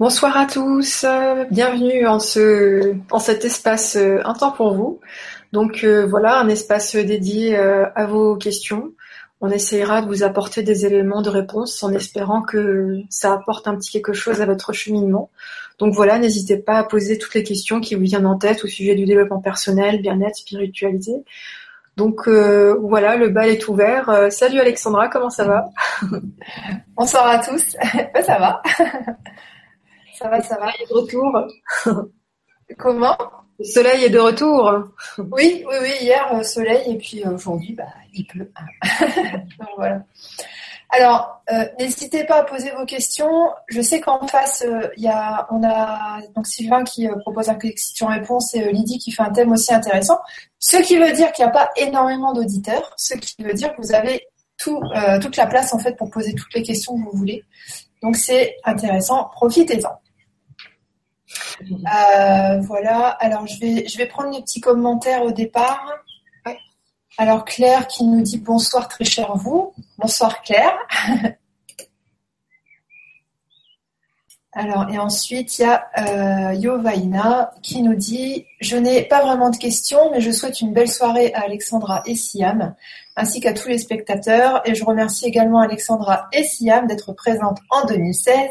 Bonsoir à tous, bienvenue en, ce, en cet espace euh, Un temps pour vous. Donc euh, voilà, un espace dédié euh, à vos questions. On essayera de vous apporter des éléments de réponse en espérant que ça apporte un petit quelque chose à votre cheminement. Donc voilà, n'hésitez pas à poser toutes les questions qui vous viennent en tête au sujet du développement personnel, bien-être, spiritualité. Donc voilà, le bal est ouvert. salut Alexandra, comment ça va? Bonsoir à tous. Ça va? Ça va, ça va. Il est de retour. Comment? Le soleil est de retour. Oui, oui, oui. Hier, euh, soleil et puis euh, aujourd'hui, bah, il pleut. donc voilà. Alors, euh, n'hésitez pas à poser vos questions. Je sais qu'en face, il y a, on a donc Sylvain qui propose un question-réponse et Lydie qui fait un thème aussi intéressant. Ce qui veut dire qu'il n'y a pas énormément d'auditeurs. Ce qui veut dire que vous avez tout, toute la place en fait pour poser toutes les questions que vous voulez. Donc c'est intéressant. Profitez-en. Euh, voilà, alors je vais, je vais prendre les petits commentaires au départ. Alors Claire qui nous dit bonsoir très cher vous. Bonsoir Claire. Alors, et ensuite, il y a euh, Yovaina qui nous dit Je n'ai pas vraiment de questions, mais je souhaite une belle soirée à Alexandra et Siam, ainsi qu'à tous les spectateurs. Et je remercie également Alexandra et Siam d'être présentes en 2016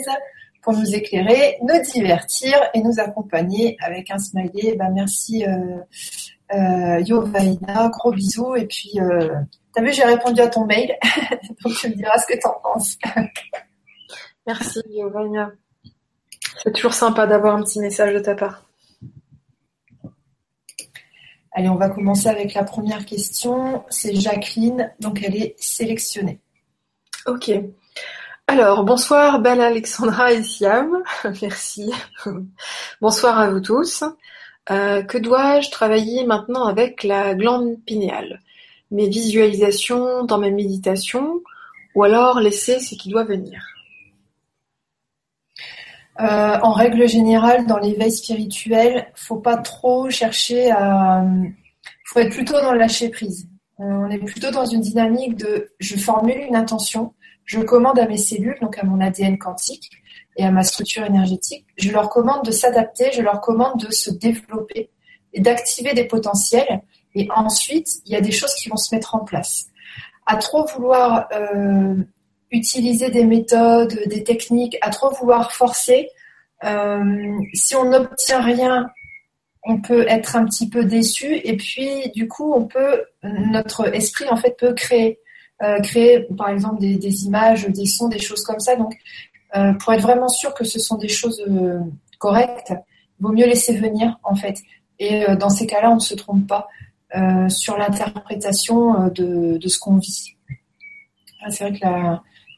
pour nous éclairer, nous divertir et nous accompagner avec un smiley. Ben, merci euh, euh, Yovaina, gros bisous. Et puis, euh, t'as vu, j'ai répondu à ton mail, donc tu me diras ce que tu en penses. merci Yovaina. C'est toujours sympa d'avoir un petit message de ta part. Allez, on va commencer avec la première question. C'est Jacqueline, donc elle est sélectionnée. Ok. Alors, bonsoir belle Alexandra et Siam, merci. bonsoir à vous tous. Euh, que dois-je travailler maintenant avec la glande pinéale? Mes visualisations dans mes méditations ou alors laisser ce qui doit venir? Euh, En règle générale, dans l'éveil spirituel, faut pas trop chercher à... faut être plutôt dans le lâcher prise. Euh, on est plutôt dans une dynamique de je formule une intention, je commande à mes cellules, donc à mon ADN quantique et à ma structure énergétique, je leur commande de s'adapter, je leur commande de se développer et d'activer des potentiels. Et ensuite, il y a des choses qui vont se mettre en place. À trop vouloir euh, utiliser des méthodes, des techniques, à trop vouloir forcer, euh, si on n'obtient rien, on peut être un petit peu déçu et puis du coup, on peut notre esprit en fait peut créer. Euh, créer par exemple des, images, des sons, des choses comme ça. Donc, euh, pour être vraiment sûr que ce sont des choses euh, correctes, il vaut mieux laisser venir en fait. Et dans ces cas-là, on ne se trompe pas sur l'interprétation de, ce qu'on vit. Ah, c'est vrai que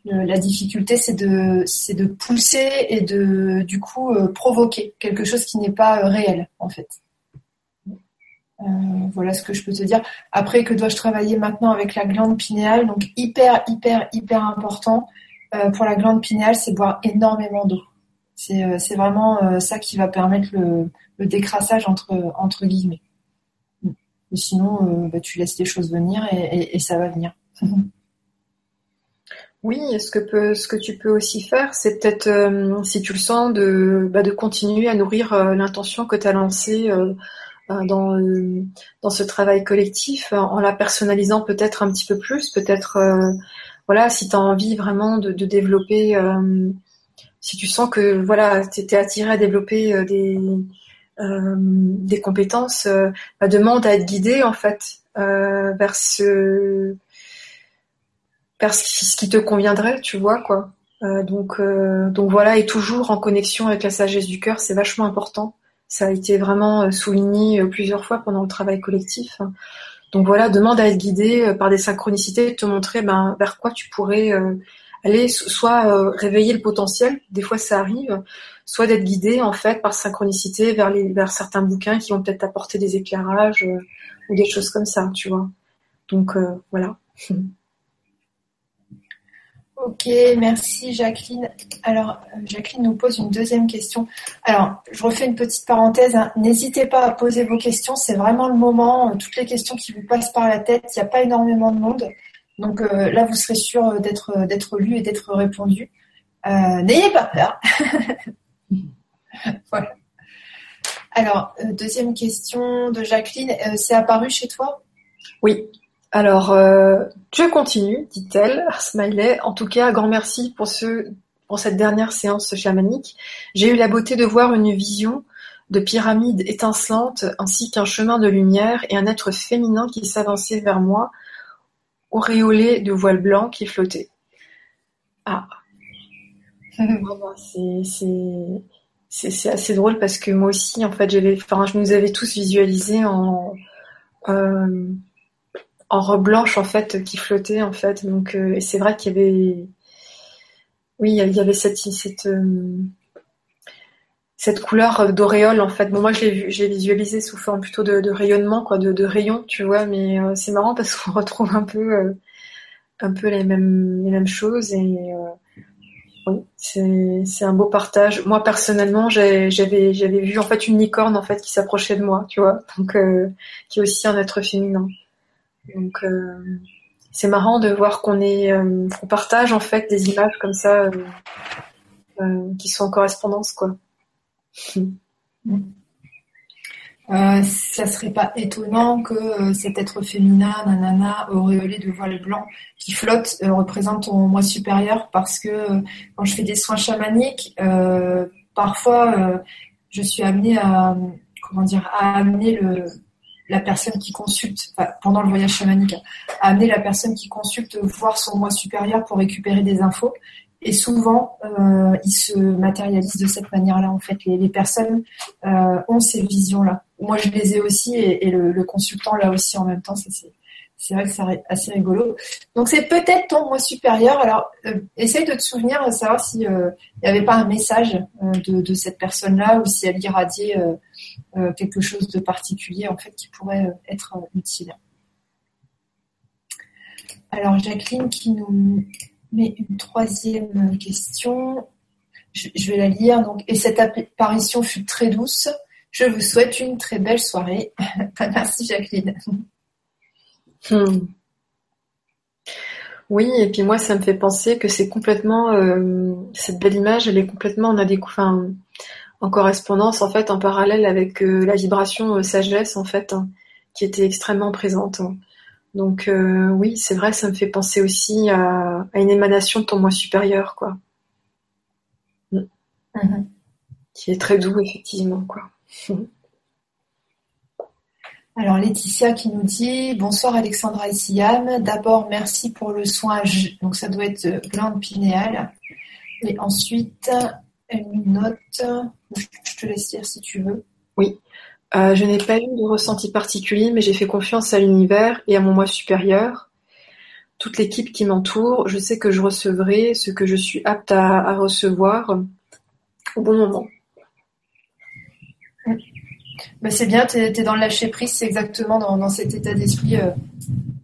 la, difficulté, c'est de, c'est de pousser et de, du coup, provoquer quelque chose qui n'est pas réel, en fait. Euh, voilà ce que je peux te dire. Après, que dois-je travailler maintenant avec la glande pinéale? Donc hyper, hyper, hyper important euh, pour la glande pinéale, c'est boire énormément d'eau. C'est euh, vraiment ça qui va permettre le, décrassage entre, entre guillemets. sinon, bah, tu laisses les choses venir et, ça va venir. Oui, ce que, ce que tu peux aussi faire, c'est peut-être, si tu le sens, de, bah, de continuer à nourrir l'intention que tu as lancée dans, euh, dans ce travail collectif en la personnalisant peut-être un petit peu plus, peut-être euh, voilà si tu as envie vraiment de, développer si tu sens que voilà tu es attiré à développer des des compétences bah, demande à être guidé en fait vers ce vers ce qui te conviendrait tu vois quoi. Donc donc voilà et toujours en connexion avec la sagesse du cœur c'est vachement important ça a été vraiment euh, souligné euh, plusieurs fois pendant le travail collectif. Donc voilà, demande à être guidé euh, par des synchronicités, te montrer ben, vers quoi tu pourrais aller, soit réveiller le potentiel, des fois ça arrive, soit d'être guidé en fait par synchronicité vers, certains bouquins qui vont peut-être apporter des éclairages ou des choses comme ça, tu vois. Donc voilà. Ok, merci Jacqueline. Alors, euh, Jacqueline nous pose une deuxième question. Alors, je refais une petite parenthèse. Hein. N'hésitez pas à poser vos questions. C'est vraiment le moment. Euh, toutes les questions qui vous passent par la tête. Il n'y a pas énormément de monde. Donc euh, là, vous serez sûr d'être lu et d'être répondu. N'ayez pas peur. voilà. Alors, deuxième question de Jacqueline. C'est apparu chez toi? Oui. Alors, euh, je continue, dit-elle, smiley. En tout cas, grand merci pour, ce, pour cette dernière séance chamanique. J'ai eu la beauté de voir une vision de pyramide étincelante ainsi qu'un chemin de lumière et un être féminin qui s'avançait vers moi, auréolé de voile blanc qui flottait. Ah. c'est assez drôle parce que moi aussi, en fait, j'avais, enfin, je nous avais tous visualisé en, euh, en robe blanche, en fait, qui flottait, en fait. Donc, euh, et c'est vrai qu'il y avait, oui, il y avait euh, cette couleur d'auréole en fait. Bon moi je l'ai j'ai visualisé sous forme plutôt de, rayonnement quoi, de, rayons, tu vois, mais euh, c'est marrant parce qu'on retrouve un peu un peu les mêmes les mêmes choses et c'est un beau partage. Moi personnellement, j'avais j'avais vu en fait une licorne en fait qui s'approchait de moi, tu vois, donc qui est aussi un être féminin. Donc c'est marrant de voir qu'on est qu'on partage en fait des images comme ça qui sont en correspondance quoi. Euh, ça serait pas étonnant que euh, cet être féminin, nanana, auréolé de voile blanc, qui flotte, euh, représente ton moi supérieur, parce que euh, quand je fais des soins chamaniques, parfois je suis amenée à, comment dire, à amener le, la personne qui consulte, pendant le voyage chamanique, à amener la personne qui consulte voir son moi supérieur pour récupérer des infos. Et souvent, euh, ils se matérialisent de cette manière-là. En fait, les, personnes euh, ont ces visions-là. Moi, je les ai aussi, et, le, consultant là aussi en même temps. C'est vrai que c'est assez rigolo. Donc, c'est peut-être ton moi supérieur. Alors, euh, essaye de te souvenir, de savoir s'il n'y avait pas un message de, cette personne-là ou si elle irradiait quelque chose de particulier, en fait, qui pourrait être utile. Alors, Jacqueline qui nous mais une troisième question, je, vais la lire. Donc, et cette apparition fut très douce. Je vous souhaite une très belle soirée. Merci Jacqueline. Hmm. Oui, et puis moi, ça me fait penser que c'est complètement euh, cette belle image, elle est complètement en enfin, en correspondance en fait, en parallèle avec euh, la vibration euh, sagesse en fait, hein, qui était extrêmement présente. Donc oui, c'est vrai, ça me fait penser aussi à, une émanation de ton moi supérieur, quoi. Mm. Qui est très doux, effectivement, quoi. Alors Laetitia qui nous dit bonsoir Alexandra et Siam. D'abord merci pour le soin, donc ça doit être glande pinéale. Et ensuite une note, je te laisse dire si tu veux. Oui. Euh, je n'ai pas eu de ressenti particulier, mais j'ai fait confiance à l'univers et à mon moi supérieur. Toute l'équipe qui m'entoure, je sais que je recevrai ce que je suis apte à, recevoir au bon moment. Bah, c'est bien, tu es, dans le lâcher prise, c'est exactement dans, cet état d'esprit euh,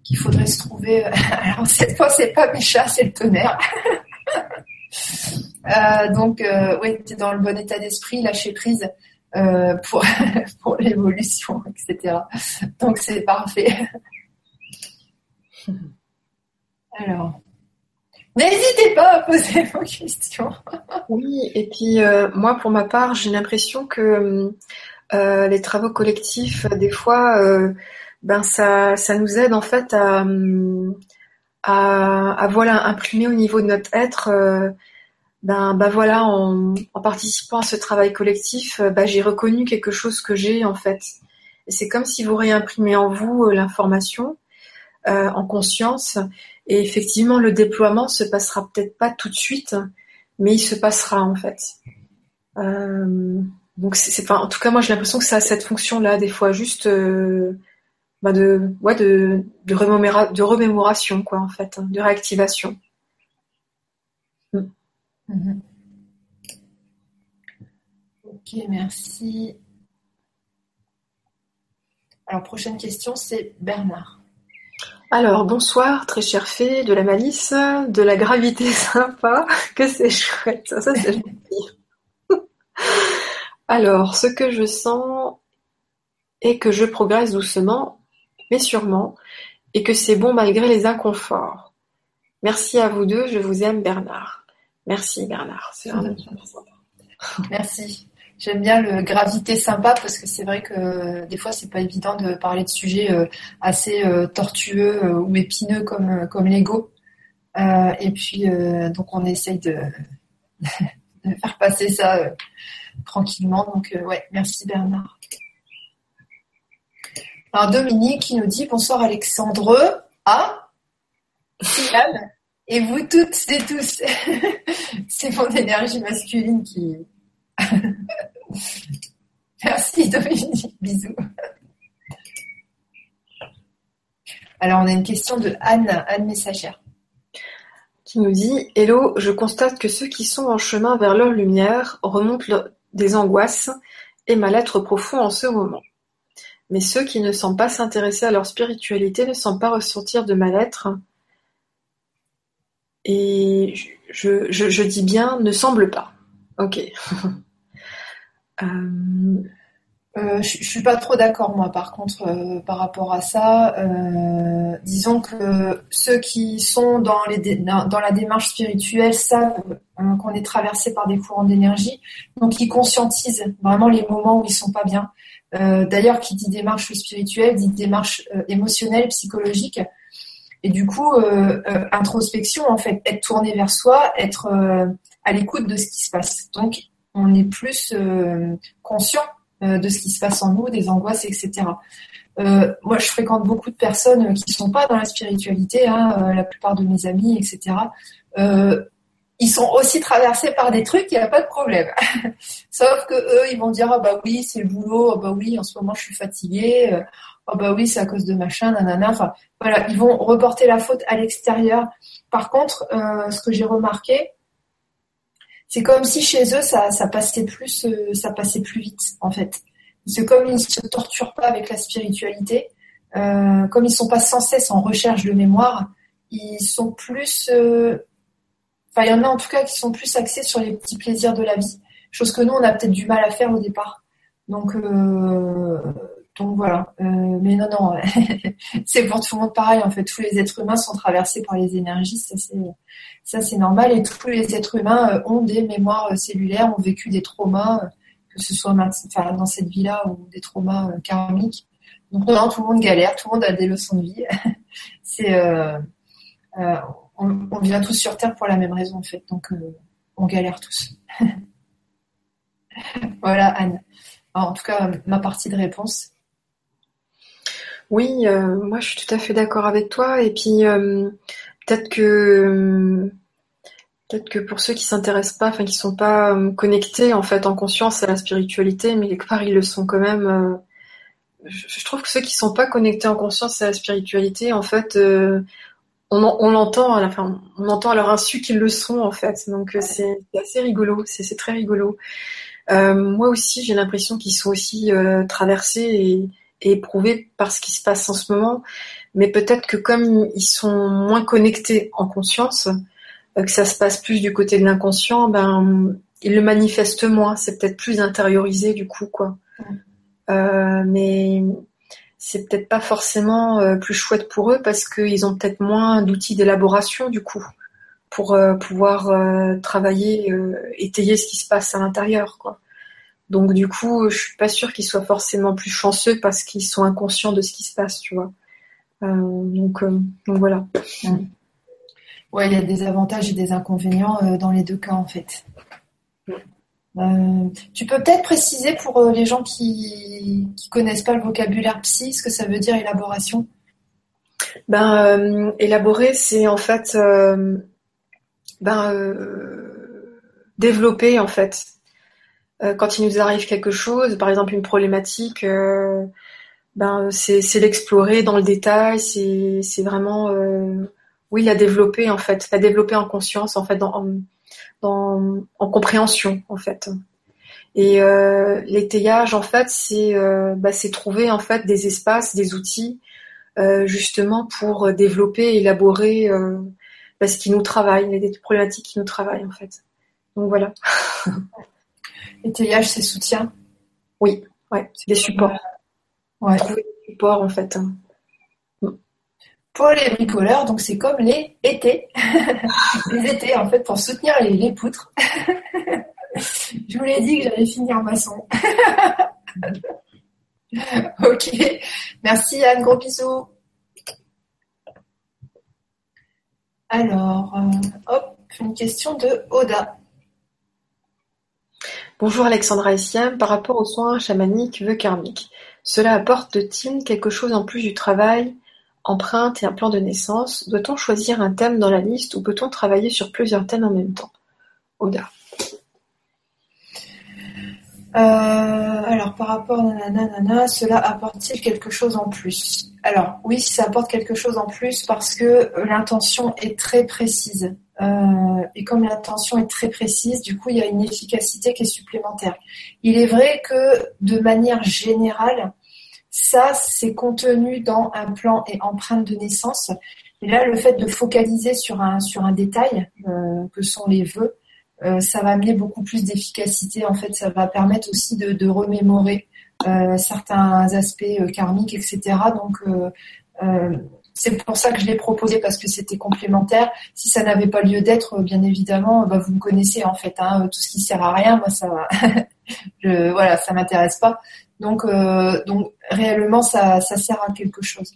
qu'il faudrait se trouver. Alors cette fois, c'est pas mes chats, c'est le tonnerre. Euh, donc, oui, tu es dans le bon état d'esprit, lâcher prise. Euh, pour, pour l'évolution, etc. Donc c'est parfait. Alors, n'hésitez pas à poser vos questions. oui, et puis euh, moi pour ma part, j'ai l'impression que euh, les travaux collectifs, des fois, ben ça, ça nous aide en fait à, à, à voilà imprimer au niveau de notre être ben, ben voilà, en, participant à ce travail collectif, euh, ben, j'ai reconnu quelque chose que j'ai en fait. Et c'est comme si vous réimprimez en vous euh, l'information euh, en conscience. Et effectivement, le déploiement se passera peut-être pas tout de suite, mais il se passera en fait. Donc c'est, en tout cas, moi j'ai l'impression que ça a cette fonction-là, des fois juste ben de, ouais, de, de, de remémoration, quoi, en fait, hein, de réactivation. Mhm. Ok, merci. Alors, prochaine question, c'est Bernard. Alors, bonsoir, très cher fée, de la malice, de la gravité sympa, que c'est chouette, ça, c'est Alors, ce que je sens est que je progresse doucement, mais sûrement, et que c'est bon malgré les inconforts. Merci à vous deux, je vous aime Bernard. Merci Bernard, Merci. J'aime bien le gravité sympa parce que c'est vrai que des fois c'est pas évident de parler de sujets assez tortueux ou épineux comme comme l'ego. et puis donc on essaye de, de faire passer ça tranquillement. Donc ouais, merci Bernard. Alors Dominique qui nous dit bonsoir Alexandre. Ah, et vous toutes et tous. C'est mon énergie masculine qui. Merci Dominique, bisous. Alors on a une question de Anne, Anne Messagère. Qui nous dit Hello, je constate que ceux qui sont en chemin vers leur lumière remontent des angoisses et mal-être profond en ce moment. Mais ceux qui ne semblent pas s'intéresser à leur spiritualité ne semblent pas ressentir de mal-être. Et je, dis bien ne semble pas. Ok. Euh, euh, je, suis pas trop d'accord moi par contre euh, par rapport à ça. disons que ceux qui sont dans, les dans la démarche spirituelle savent qu'on est traversé par des courants d'énergie, donc ils conscientisent vraiment les moments où ils sont pas bien. Euh, d'ailleurs, qui dit démarche spirituelle dit démarche euh, émotionnelle, psychologique. Et du coup, euh, introspection, en fait, être tourné vers soi, être à l'écoute de ce qui se passe. Donc, on est plus conscient de ce qui se passe en nous, des angoisses, etc. moi, je fréquente beaucoup de personnes qui ne sont pas dans la spiritualité, hein, la plupart de mes amis, etc ils sont aussi traversés par des trucs, il n'y a pas de problème. Sauf que eux, ils vont dire, ah bah oui, c'est le boulot, ah bah oui, en ce moment je suis fatiguée, ah bah oui, c'est à cause de machin, nanana. Enfin, voilà, ils vont reporter la faute à l'extérieur. Par contre, euh, ce que j'ai remarqué, c'est comme si chez eux, ça, ça passait plus, euh, ça passait plus vite, en fait. C'est comme ils ne se torturent pas avec la spiritualité, euh, comme ils sont pas sans cesse en recherche de mémoire, ils sont plus Enfin, il y en a en tout cas qui sont plus axés sur les petits plaisirs de la vie, chose que nous, on a peut-être du mal à faire au départ. Donc, euh, donc voilà. Euh, mais non, non, c'est pour tout le monde pareil. En fait, tous les êtres humains sont traversés par les énergies, ça c'est ça c'est normal. Et tous les êtres humains euh, ont des mémoires cellulaires, ont vécu des traumas, que ce soit dans cette vie-là ou des traumas karmiques. Donc non, tout le monde galère, tout le monde a des leçons de vie. c'est on, vient tous sur Terre pour la même raison en fait, donc euh, on galère tous. voilà Anne. en tout cas, ma partie de réponse. Oui, euh, moi je suis tout à fait d'accord avec toi. Et puis euh, peut-être que peut-être que pour ceux qui s'intéressent pas, enfin qui sont pas connectés en fait en conscience à la spiritualité, mais quelque part ils le sont quand même. je, trouve que ceux qui sont pas connectés en conscience à la spiritualité, en fait, on, on l'entend à on entend à leur insu qu'ils le sont en fait. Donc euh, c'est assez rigolo, c'est très rigolo. Euh, moi aussi, j'ai l'impression qu'ils sont aussi euh, traversés et, éprouvés par ce qui se passe en ce moment. Mais peut-être que comme ils sont moins connectés en conscience, que ça se passe plus du côté de l'inconscient, ben ils le manifestent moins. C'est peut-être plus intériorisé du coup, quoi. mais c'est peut-être pas forcément euh, plus chouette pour eux parce qu'ils ont peut-être moins d'outils d'élaboration du coup pour euh, pouvoir euh, travailler, étayer ce qui se passe à l'intérieur, quoi. Donc du coup, je suis pas sûre qu'ils soient forcément plus chanceux parce qu'ils sont inconscients de ce qui se passe, tu vois. donc, donc voilà. Ouais, il y a des avantages et des inconvénients dans les deux cas en fait. Euh, tu peux peut-être préciser pour euh, les gens qui ne connaissent pas le vocabulaire psy ce que ça veut dire élaboration? Ben euh, élaborer, c'est en fait ben développer en fait. Quand il nous arrive quelque chose, par exemple une problématique, ben c'est l'explorer dans le détail, c'est vraiment oui la développer en fait, la développer en conscience en fait en compréhension en fait. Et euh, l'étayage en fait, c'est euh, bah, trouver en fait des espaces, des outils euh, justement pour développer, élaborer euh, bah, ce qui nous travaille, les problématiques qui nous travaillent en fait. Donc voilà. L'étayage, c'est soutien. Oui, ouais, c'est des supports. Ouais. Trouver des supports en fait. Pour les bricoleurs, donc c'est comme les étés. les étés, en fait, pour soutenir les, poutres. Je vous l'ai dit que j'allais finir maçon. ok. Merci Anne, gros bisous. Alors, euh, hop, une question de Oda. Bonjour Alexandra et Siam, par rapport aux soins chamaniques vœux karmiques, cela apporte-t-il quelque chose en plus du travail, empreinte et un plan de naissance? Doit-on choisir un thème dans la liste ou peut-on travailler sur plusieurs thèmes en même temps? Oda. Euh, alors par rapport à nanana, cela apporte-t-il quelque chose en plus? Alors oui, ça apporte quelque chose en plus parce que l'intention est très précise. Euh, et comme l'intention est très précise, du coup, il y a une efficacité qui est supplémentaire. Il est vrai que de manière générale, ça, c'est contenu dans un plan et empreinte de naissance. Et là, le fait de focaliser sur un, sur un détail, euh, que sont les vœux, euh, ça va amener beaucoup plus d'efficacité. En fait, ça va permettre aussi de, remémorer euh, certains aspects karmiques, etc. Donc, c'est pour ça que je l'ai proposé parce que c'était complémentaire. Si ça n'avait pas lieu d'être, bien évidemment, bah, vous me connaissez en fait. Hein, tout ce qui sert à rien, moi ça, je, voilà, ça m'intéresse pas. Donc, réellement, ça, sert à quelque chose.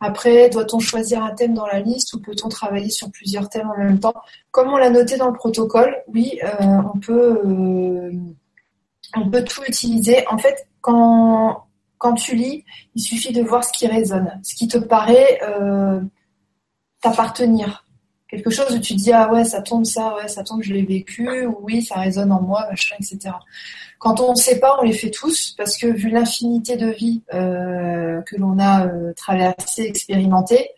Après, doit-on choisir un thème dans la liste ou peut-on travailler sur plusieurs thèmes en même temps? Comme on l'a noté dans le protocole, oui, euh, on, peut, euh, on peut tout utiliser. En fait, quand, quand tu lis, il suffit de voir ce qui résonne, ce qui te paraît euh, t'appartenir. Quelque chose où tu dis, ah ouais, ça tombe ça, ouais, ça tombe, je l'ai vécu, oui, ça résonne en moi, machin, etc. Quand on ne sait pas, on les fait tous, parce que vu l'infinité de vies euh, que l'on a euh, traversées, expérimentées,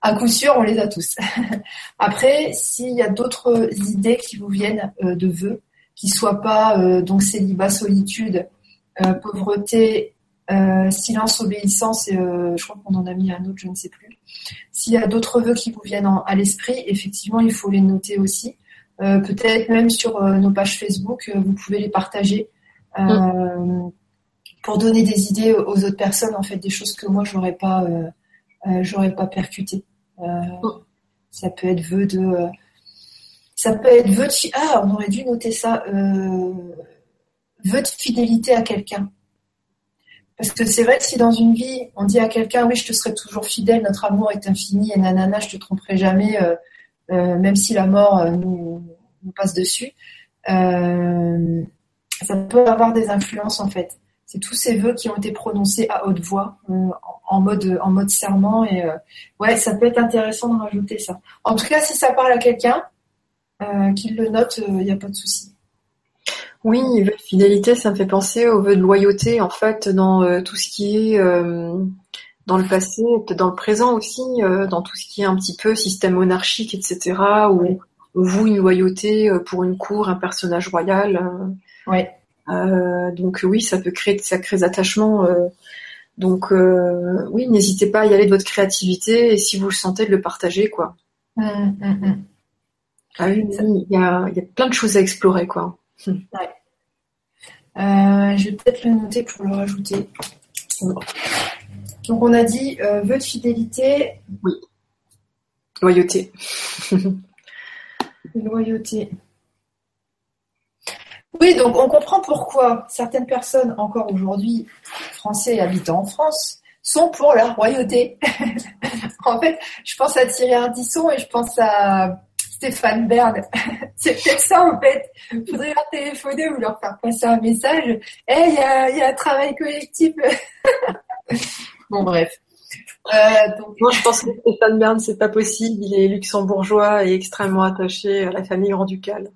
à coup sûr, on les a tous. Après, s'il y a d'autres idées qui vous viennent de vœux, qui soient pas donc célibat, solitude, pauvreté, silence, obéissance, et je crois qu'on en a mis un autre, je ne sais plus. S'il y a d'autres vœux qui vous viennent à l'esprit, effectivement, il faut les noter aussi. Euh, peut-être même sur euh, nos pages Facebook, euh, vous pouvez les partager mm. pour donner des idées aux autres personnes, en fait, des choses que moi j'aurais pas, j'aurais pas percuté. Mm. Ça peut être vœu de, ça peut être vœu de, ah, on aurait dû noter ça, vœu de fidélité à quelqu'un. Parce que c'est vrai que si dans une vie, on dit à quelqu'un, oui, je te serai toujours fidèle, notre amour est infini, et nanana, je te tromperai jamais, euh, même si la mort euh, nous, passe dessus, euh, ça peut avoir des influences en fait. C'est tous ces vœux qui ont été prononcés à haute voix, en mode en mode serment et ouais, ça peut être intéressant de rajouter ça. En tout cas, si ça parle à quelqu'un, qu'il le note, il n'y a pas de souci. Oui, vœux de fidélité, ça me fait penser aux vœux de loyauté, en fait, dans tout ce qui est dans le passé, peut-être dans le présent aussi, euh, dans tout ce qui est un petit peu système monarchique, etc., où on voue une loyauté euh, pour une cour, un personnage royal. Euh, ouais. donc oui, ça peut créer de sacrés attachements. donc oui, n'hésitez pas à y aller de votre créativité et si vous le sentez, de le partager, quoi. Mmh, mmh, mmh. Ah oui, il y a, y a, plein de choses à explorer, quoi. Ouais. je vais peut-être le noter pour le rajouter. Donc on a dit euh, vœu de fidélité. Oui. Loyauté. Loyauté. Oui, donc on comprend pourquoi certaines personnes, encore aujourd'hui, français habitant en France, sont pour la royauté. en fait, je pense à Thierry Ardisson et je pense à Stéphane Bern. C'est peut-être ça en fait. Il faudrait leur téléphoner ou leur faire passer un message. Eh, il y a un travail collectif. Bon, bref. Euh, donc... Moi, je pense que Stéphane Bern, c'est pas possible. Il est luxembourgeois et extrêmement attaché à la famille grand-ducale.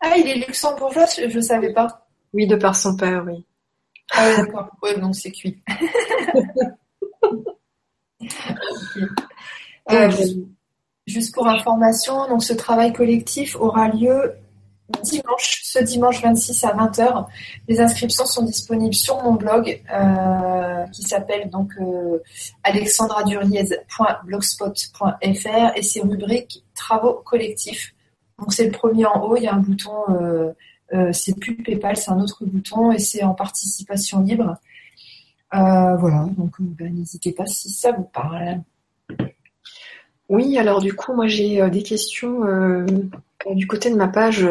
Ah, il est luxembourgeois, je, ne savais pas. Oui, de par son père, oui. Ah oui, d'accord. Oui, donc c'est cuit. Euh, juste pour information, donc ce travail collectif aura lieu dimanche, ce dimanche 26 à 20h. Les inscriptions sont disponibles sur mon blog euh, qui s'appelle donc euh, alexandraduriez.blogspot.fr et c'est rubrique travaux collectifs. Donc c'est le premier en haut, il y a un bouton, euh, c'est plus PayPal, c'est un autre bouton et c'est en participation libre. voilà, donc ben, n'hésitez pas si ça vous parle. Oui, alors du coup, moi j'ai des questions du côté de ma page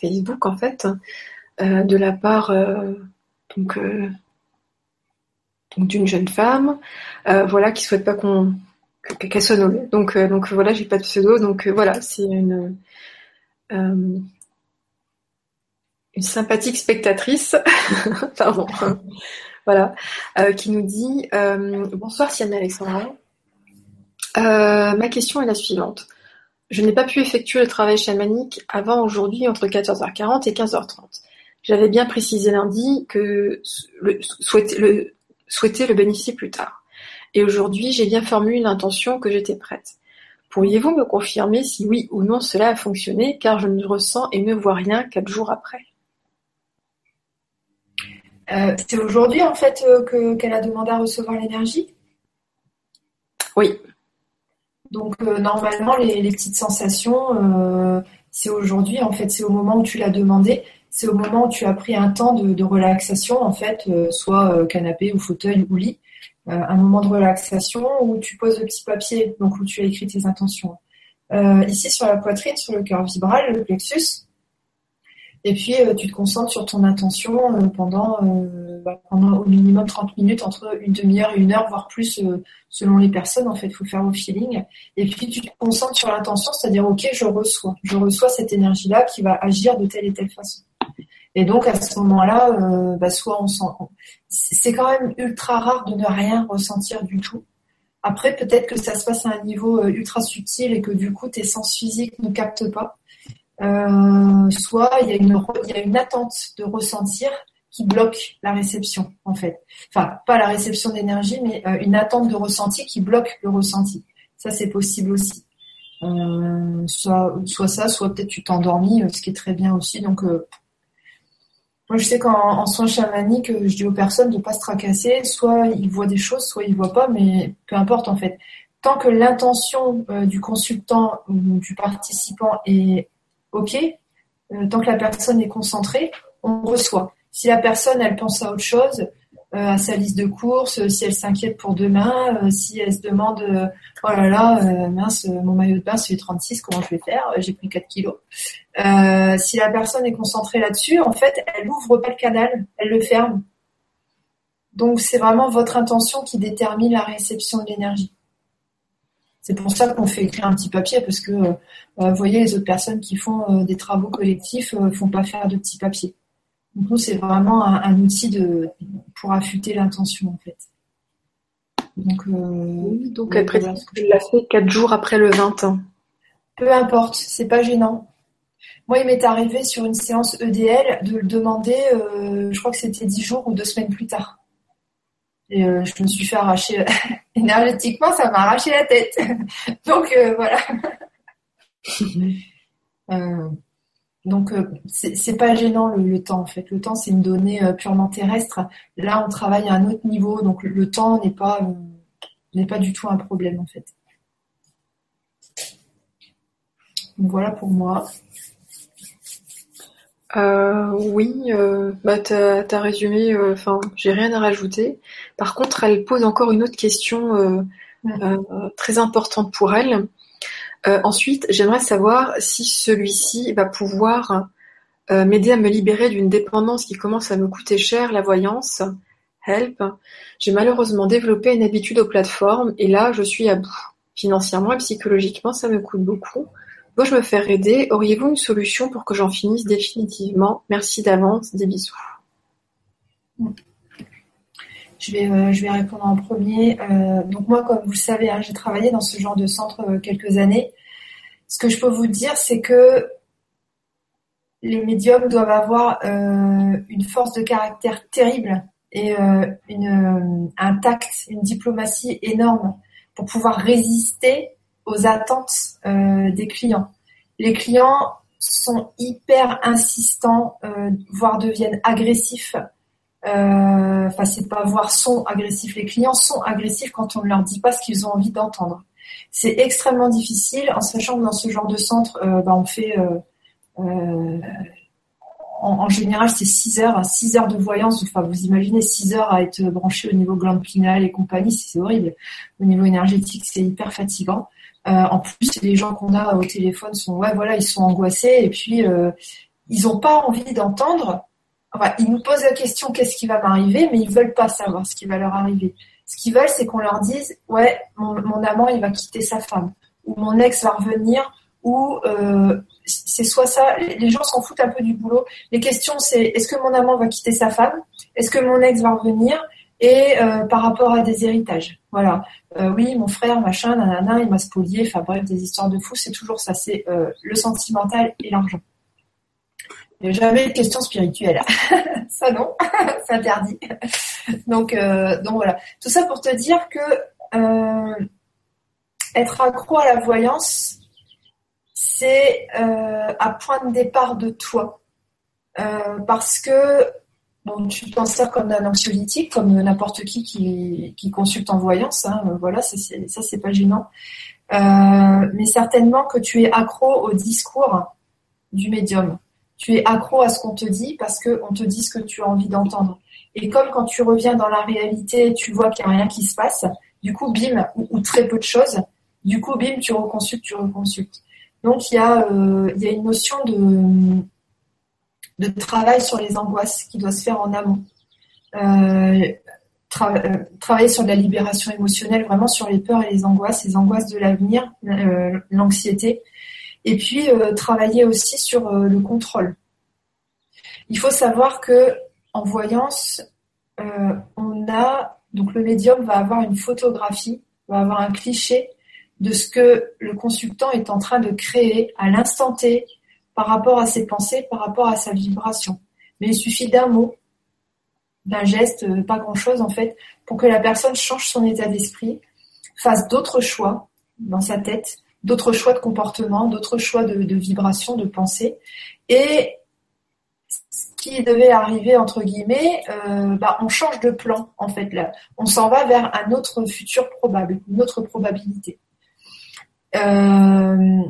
Facebook en fait, de la part donc d'une jeune femme, voilà, qui souhaite pas qu'on qu'elle soit nommée. Donc donc voilà, j'ai pas de pseudo, donc voilà, c'est une une sympathique spectatrice, pardon, voilà, euh, qui nous dit euh, Bonsoir Sienne Alexandra. Euh, ma question est la suivante. Je n'ai pas pu effectuer le travail chamanique avant aujourd'hui entre 14h40 et 15h30. J'avais bien précisé lundi que le, souhaiter, le, souhaiter le bénéficier plus tard. Et aujourd'hui, j'ai bien formulé l'intention que j'étais prête. Pourriez-vous me confirmer si oui ou non cela a fonctionné, car je ne ressens et ne vois rien quatre jours après? Euh, c'est aujourd'hui en fait euh, qu'elle a demandé à recevoir l'énergie? Oui. Donc euh, normalement les, petites sensations, c'est aujourd'hui en fait, c'est au moment où tu l'as demandé, c'est au moment où tu as pris un temps de, relaxation en fait, soit canapé ou fauteuil ou lit, un moment de relaxation où tu poses le petit papier, donc où tu as écrit tes intentions. ici sur la poitrine, sur le cœur vibral, le plexus, et puis, euh, tu te concentres sur ton intention euh, pendant, euh, bah, pendant au minimum 30 minutes, entre une demi-heure et une heure, voire plus selon les personnes. En fait, il faut faire au feeling. Et puis, tu te concentres sur l'intention, c'est-à-dire, OK, je reçois. Je reçois cette énergie-là qui va agir de telle et telle façon. Et donc, à ce moment-là, bah, soit on sent... C'est quand même ultra rare de ne rien ressentir du tout. Après, peut-être que ça se passe à un niveau ultra subtil et que du coup, tes sens physiques ne captent pas. Euh, soit il y, il y a une attente de ressentir qui bloque la réception, en fait. Enfin, pas la réception d'énergie, mais euh, une attente de ressenti qui bloque le ressenti. Ça, c'est possible aussi. Euh, soit, soit ça, soit peut-être tu t'endormis, ce qui est très bien aussi. Donc, moi, je sais qu'en soins chamaniques, je dis aux personnes de pas se tracasser. Soit ils voient des choses, soit ils voient pas, mais peu importe, en fait. Tant que l'intention du consultant ou du participant est OK, euh, tant que la personne est concentrée, on reçoit. Si la personne, elle pense à autre chose, euh, à sa liste de courses, si elle s'inquiète pour demain, euh, si elle se demande oh là là, mince, mon maillot de bain c'est 36, comment je vais faire J'ai pris 4 kilos. si la personne est concentrée là-dessus, en fait, elle ouvre pas le canal, elle le ferme. Donc c'est vraiment votre intention qui détermine la réception de l'énergie. C'est pour ça qu'on fait écrire un petit papier parce que, euh, vous voyez, les autres personnes qui font euh, des travaux collectifs ne euh, font pas faire de petits papiers. Donc nous, c'est vraiment un, outil de pour affûter l'intention en fait. Donc, oui, donc après, tu l'as fait quatre jours après le 20 Peu importe, c'est pas gênant. Moi, il m'est arrivé sur une séance EDL de le demander, je crois que c'était dix jours ou deux semaines plus tard. Et euh, je me suis fait arracher énergétiquement, ça m'a arraché la tête. donc euh, voilà. Euh, donc c'est pas gênant le, temps en fait. Le temps c'est une donnée purement terrestre. Là on travaille à un autre niveau, donc le, temps n'est pas n'est pas du tout un problème en fait. Donc voilà pour moi. Euh, oui, euh, bah t'as as résumé. Euh, enfin, j'ai rien à rajouter. Par contre, elle pose encore une autre question très importante pour elle. Ensuite, j'aimerais savoir si celui-ci va pouvoir m'aider à me libérer d'une dépendance qui commence à me coûter cher, la voyance. Help. J'ai malheureusement développé une habitude aux plateformes et là, je suis à bout. Financièrement et psychologiquement, ça me coûte beaucoup. Dois-je me faire aider? Auriez-vous une solution pour que j'en finisse définitivement? Merci d'avance, des bisous. Je vais, euh, je vais répondre en premier. Euh, donc moi, comme vous le savez, hein, j'ai travaillé dans ce genre de centre euh, quelques années. Ce que je peux vous dire, c'est que les médiums doivent avoir une force de caractère terrible et un tact, une diplomatie énorme pour pouvoir résister aux attentes des clients. Les clients sont hyper insistants, voire deviennent agressifs. Euh, enfin, c'est pas voire sont agressifs. Les clients sont agressifs quand on ne leur dit pas ce qu'ils ont envie d'entendre. C'est extrêmement difficile, en sachant que dans ce genre de centre, bah, on fait en, général, c'est 6 heures, 6 heures de voyance. Enfin, vous imaginez 6 heures à être branché au niveau glande pinale et compagnie, c'est horrible. Au niveau énergétique, c'est hyper fatigant. Euh, en plus, les gens qu'on a au téléphone sont, ouais, voilà, ils sont angoissés et puis euh, ils n'ont pas envie d'entendre. Enfin, ils nous posent la question qu'est-ce qui va m'arriver, mais ils veulent pas savoir ce qui va leur arriver. Ce qu'ils veulent, c'est qu'on leur dise ouais, mon, amant il va quitter sa femme, ou mon ex va revenir, ou euh, c'est soit ça. Les gens s'en foutent un peu du boulot. Les questions c'est est-ce que mon amant va quitter sa femme, est-ce que mon ex va revenir, et euh, par rapport à des héritages. Voilà. Euh, oui, mon frère, machin, nanana, il m'a spolié. Enfin bref, des histoires de fous, c'est toujours ça. C'est le sentimental et l'argent. A jamais de question spirituelle. ça non, c'est interdit. Donc, euh, donc voilà. Tout ça pour te dire que euh, être accro à la voyance, c'est euh, à point de départ de toi. parce que bon, tu t'en sers comme un anxiolytique, comme n'importe qui, qui, consulte en voyance. Hein, voilà, ça c'est pas gênant. mais certainement que tu es accro au discours du médium tu es accro à ce qu'on te dit parce qu'on te dit ce que tu as envie d'entendre. Et comme quand tu reviens dans la réalité, tu vois qu'il n'y a rien qui se passe, du coup, bim, ou, très peu de choses, du coup, bim, tu reconsultes, tu reconsultes. Donc, il y a, euh, une notion de, de travail sur les angoisses qui doit se faire en amont. Euh, euh, travailler sur la libération émotionnelle, vraiment sur les peurs et les angoisses, les angoisses de l'avenir, l'anxiété, et puis euh, travailler aussi sur euh, le contrôle. Il faut savoir que en voyance, euh, on a donc le médium va avoir une photographie, va avoir un cliché de ce que le consultant est en train de créer à l'instant T par rapport à ses pensées, par rapport à sa vibration. Mais il suffit d'un mot, d'un geste, pas grand-chose en fait, pour que la personne change son état d'esprit, fasse d'autres choix dans sa tête d'autres choix de comportement, d'autres choix de, de vibration, de pensée. Et ce qui devait arriver, entre guillemets, euh, bah, on change de plan, en fait. Là. On s'en va vers un autre futur probable, une autre probabilité. Euh,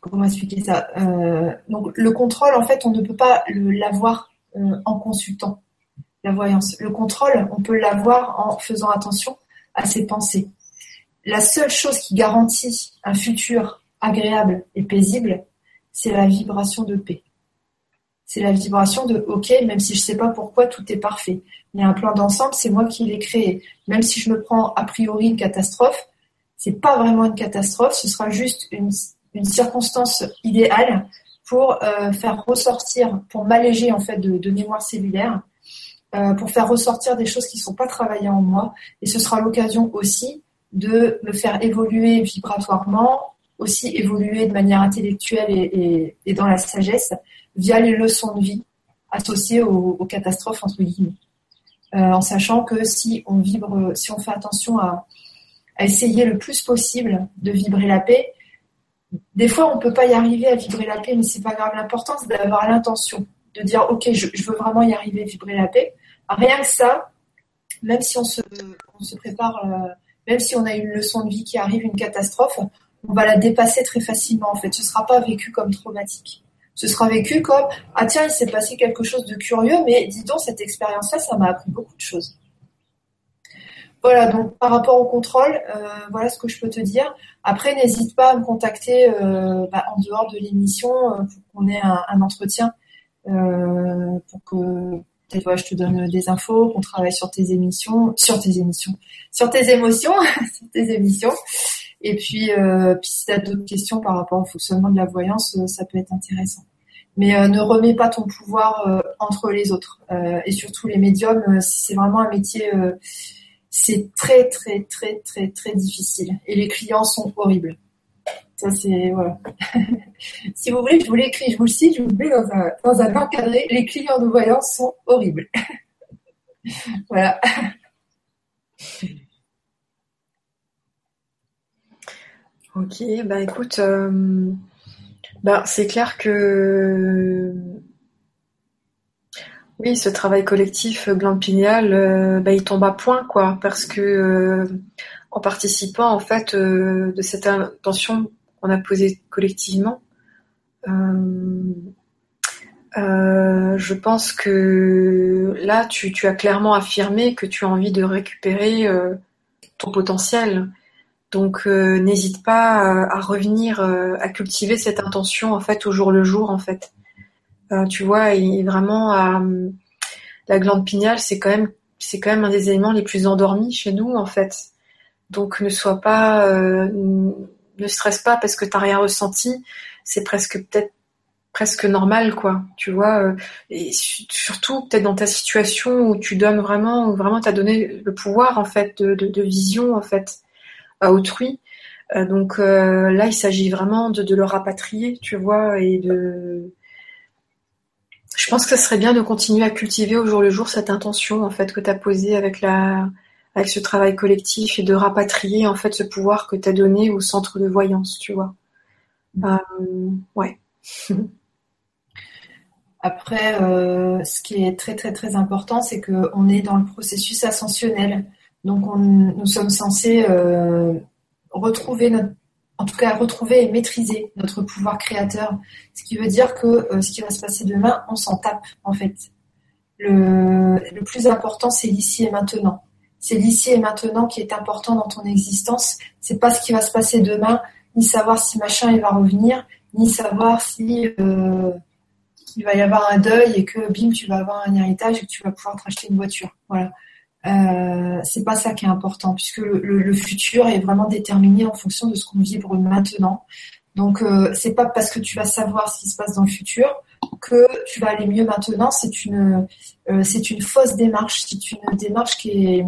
comment expliquer ça? Euh, Donc, le contrôle, en fait, on ne peut pas l'avoir en consultant la voyance. Le contrôle, on peut l'avoir en faisant attention à ses pensées la seule chose qui garantit un futur agréable et paisible, c'est la vibration de paix. C'est la vibration de OK, même si je ne sais pas pourquoi tout est parfait. Il y a un plan d'ensemble, c'est moi qui l'ai créé. Même si je me prends a priori une catastrophe, c'est pas vraiment une catastrophe, ce sera juste une, circonstance idéale pour euh, faire ressortir, pour m'alléger en fait de, mémoire cellulaire, euh, pour faire ressortir des choses qui ne sont pas travaillées en moi. Et ce sera l'occasion aussi de me faire évoluer vibratoirement, aussi évoluer de manière intellectuelle et, dans la sagesse via les leçons de vie associées aux, catastrophes entre guillemets. Euh, en sachant que si on vibre, si on fait attention à, essayer le plus possible de vibrer la paix, des fois on peut pas y arriver à vibrer la paix, mais c'est pas grave. L'important c'est d'avoir l'intention, de dire ok, je, veux vraiment y arriver, vibrer la paix. Rien que ça, même si on se, prépare euh, même si on a une leçon de vie qui arrive, une catastrophe, on va la dépasser très facilement. En fait, ce sera pas vécu comme traumatique. Ce sera vécu comme ah tiens, il s'est passé quelque chose de curieux, mais dis donc cette expérience-là, ça m'a appris beaucoup de choses. Voilà, donc par rapport au contrôle, euh, voilà ce que je peux te dire. Après, n'hésite pas à me contacter euh, bah, en dehors de l'émission euh, pour qu'on ait un, un entretien, pour que je te donne des infos, qu'on travaille sur tes émissions, sur tes émissions, sur tes émotions, sur tes émissions. Et puis, euh, si tu as d'autres questions par rapport au fonctionnement de la voyance, euh, ça peut être intéressant. Mais euh, ne remets pas ton pouvoir entre les autres. et surtout les médiums, si c'est vraiment un métier, c'est très très très très très difficile. Et les clients sont horribles. Ça, c'est, voilà. si vous voulez, je vous l'écris, je vous le cite, je vous le mets dans un, encadré. Les clients de voyance sont horribles. voilà. Ok, bah écoute, euh, bah, c'est clair que oui, ce travail collectif gland euh, bah, il tombe à point, quoi, parce que euh, en participant en fait de cette intention qu'on a posé collectivement. Euh, euh, je pense que là, tu, as clairement affirmé que tu as envie de récupérer euh, ton potentiel. Donc, n'hésite pas à revenir, à cultiver cette intention en fait au jour le jour en fait. tu vois, et vraiment la glande pinéale, c'est quand même c'est quand même un des éléments les plus endormis chez nous en fait. Donc ne sois pas, ne stresse pas parce que t'as rien ressenti. C'est presque peut-être presque normal quoi tu vois euh, et surtout peut-être dans ta situation où tu donnes vraiment où vraiment t'as donné le pouvoir en fait de, vision en fait à autrui euh, donc euh, là il s'agit vraiment de, le rapatrier tu vois et de je pense que ce serait bien de continuer à cultiver au jour le jour cette intention en fait que tu as posée avec la avec ce travail collectif et de rapatrier en fait ce pouvoir que tu as donné au centre de voyance tu vois ouais Après, euh, ce qui est très très très important, c'est qu'on est dans le processus ascensionnel. Donc, nous sommes censés euh, retrouver notre, en tout cas retrouver et maîtriser notre pouvoir créateur. Ce qui veut dire que euh, ce qui va se passer demain, on s'en tape en fait. Le, le plus important, c'est l'ici et maintenant. C'est l'ici et maintenant qui est important dans ton existence. C'est pas ce qui va se passer demain, ni savoir si machin il va revenir, ni savoir si il va y avoir un deuil et que bim, tu vas avoir un héritage et que tu vas pouvoir te une voiture. Voilà. Euh, c'est pas ça qui est important puisque le, futur est vraiment déterminé en fonction de ce qu'on vibre maintenant. Donc euh, c'est pas parce que tu vas savoir ce qui se passe dans le futur que tu vas aller mieux maintenant. C'est une euh, c'est une fausse démarche. C'est une démarche qui est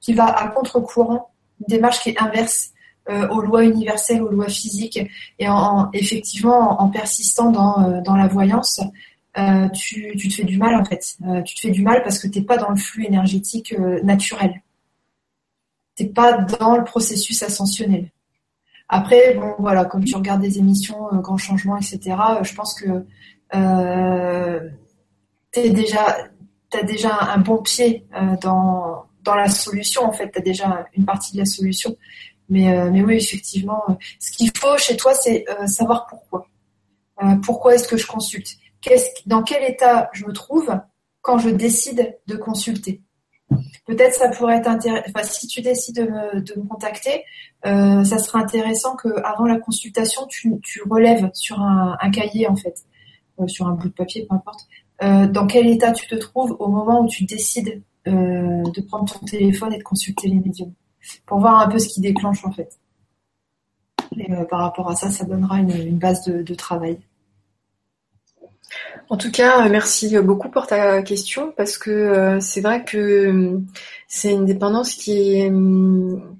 qui va à contre-courant, une démarche qui est inverse. Euh, aux lois universelles, aux lois physiques, et en, effectivement en, persistant dans, euh, la voyance, euh, tu, te fais du mal en fait. tu te fais du mal parce que tu n'es pas dans le flux énergétique naturel. Tu n'es pas dans le processus ascensionnel. Après, bon voilà, comme tu regardes des émissions, Grand Changement, etc., je pense que tu déjà, as déjà un bon pied dans, dans la solution, en fait, tu as déjà une partie de la solution. Mais, euh, mais oui, effectivement, euh, ce qu'il faut chez toi, c'est euh, savoir pourquoi. pourquoi est-ce que je consulte? Dans quel état je me trouve quand je décide de consulter? Peut-être ça pourrait être intéressant. Enfin, si tu décides de me, contacter, ça sera intéressant que avant la consultation, tu, relèves sur un, un, cahier en fait, sur un bout de papier, peu importe, dans quel état tu te trouves au moment où tu décides de prendre ton téléphone et de consulter les médiums pour voir un peu ce qui déclenche en fait. Et euh, par rapport à ça, ça donnera une, base de, travail. En tout cas, euh, merci beaucoup pour ta question parce que euh, c'est vrai que c'est une dépendance qui est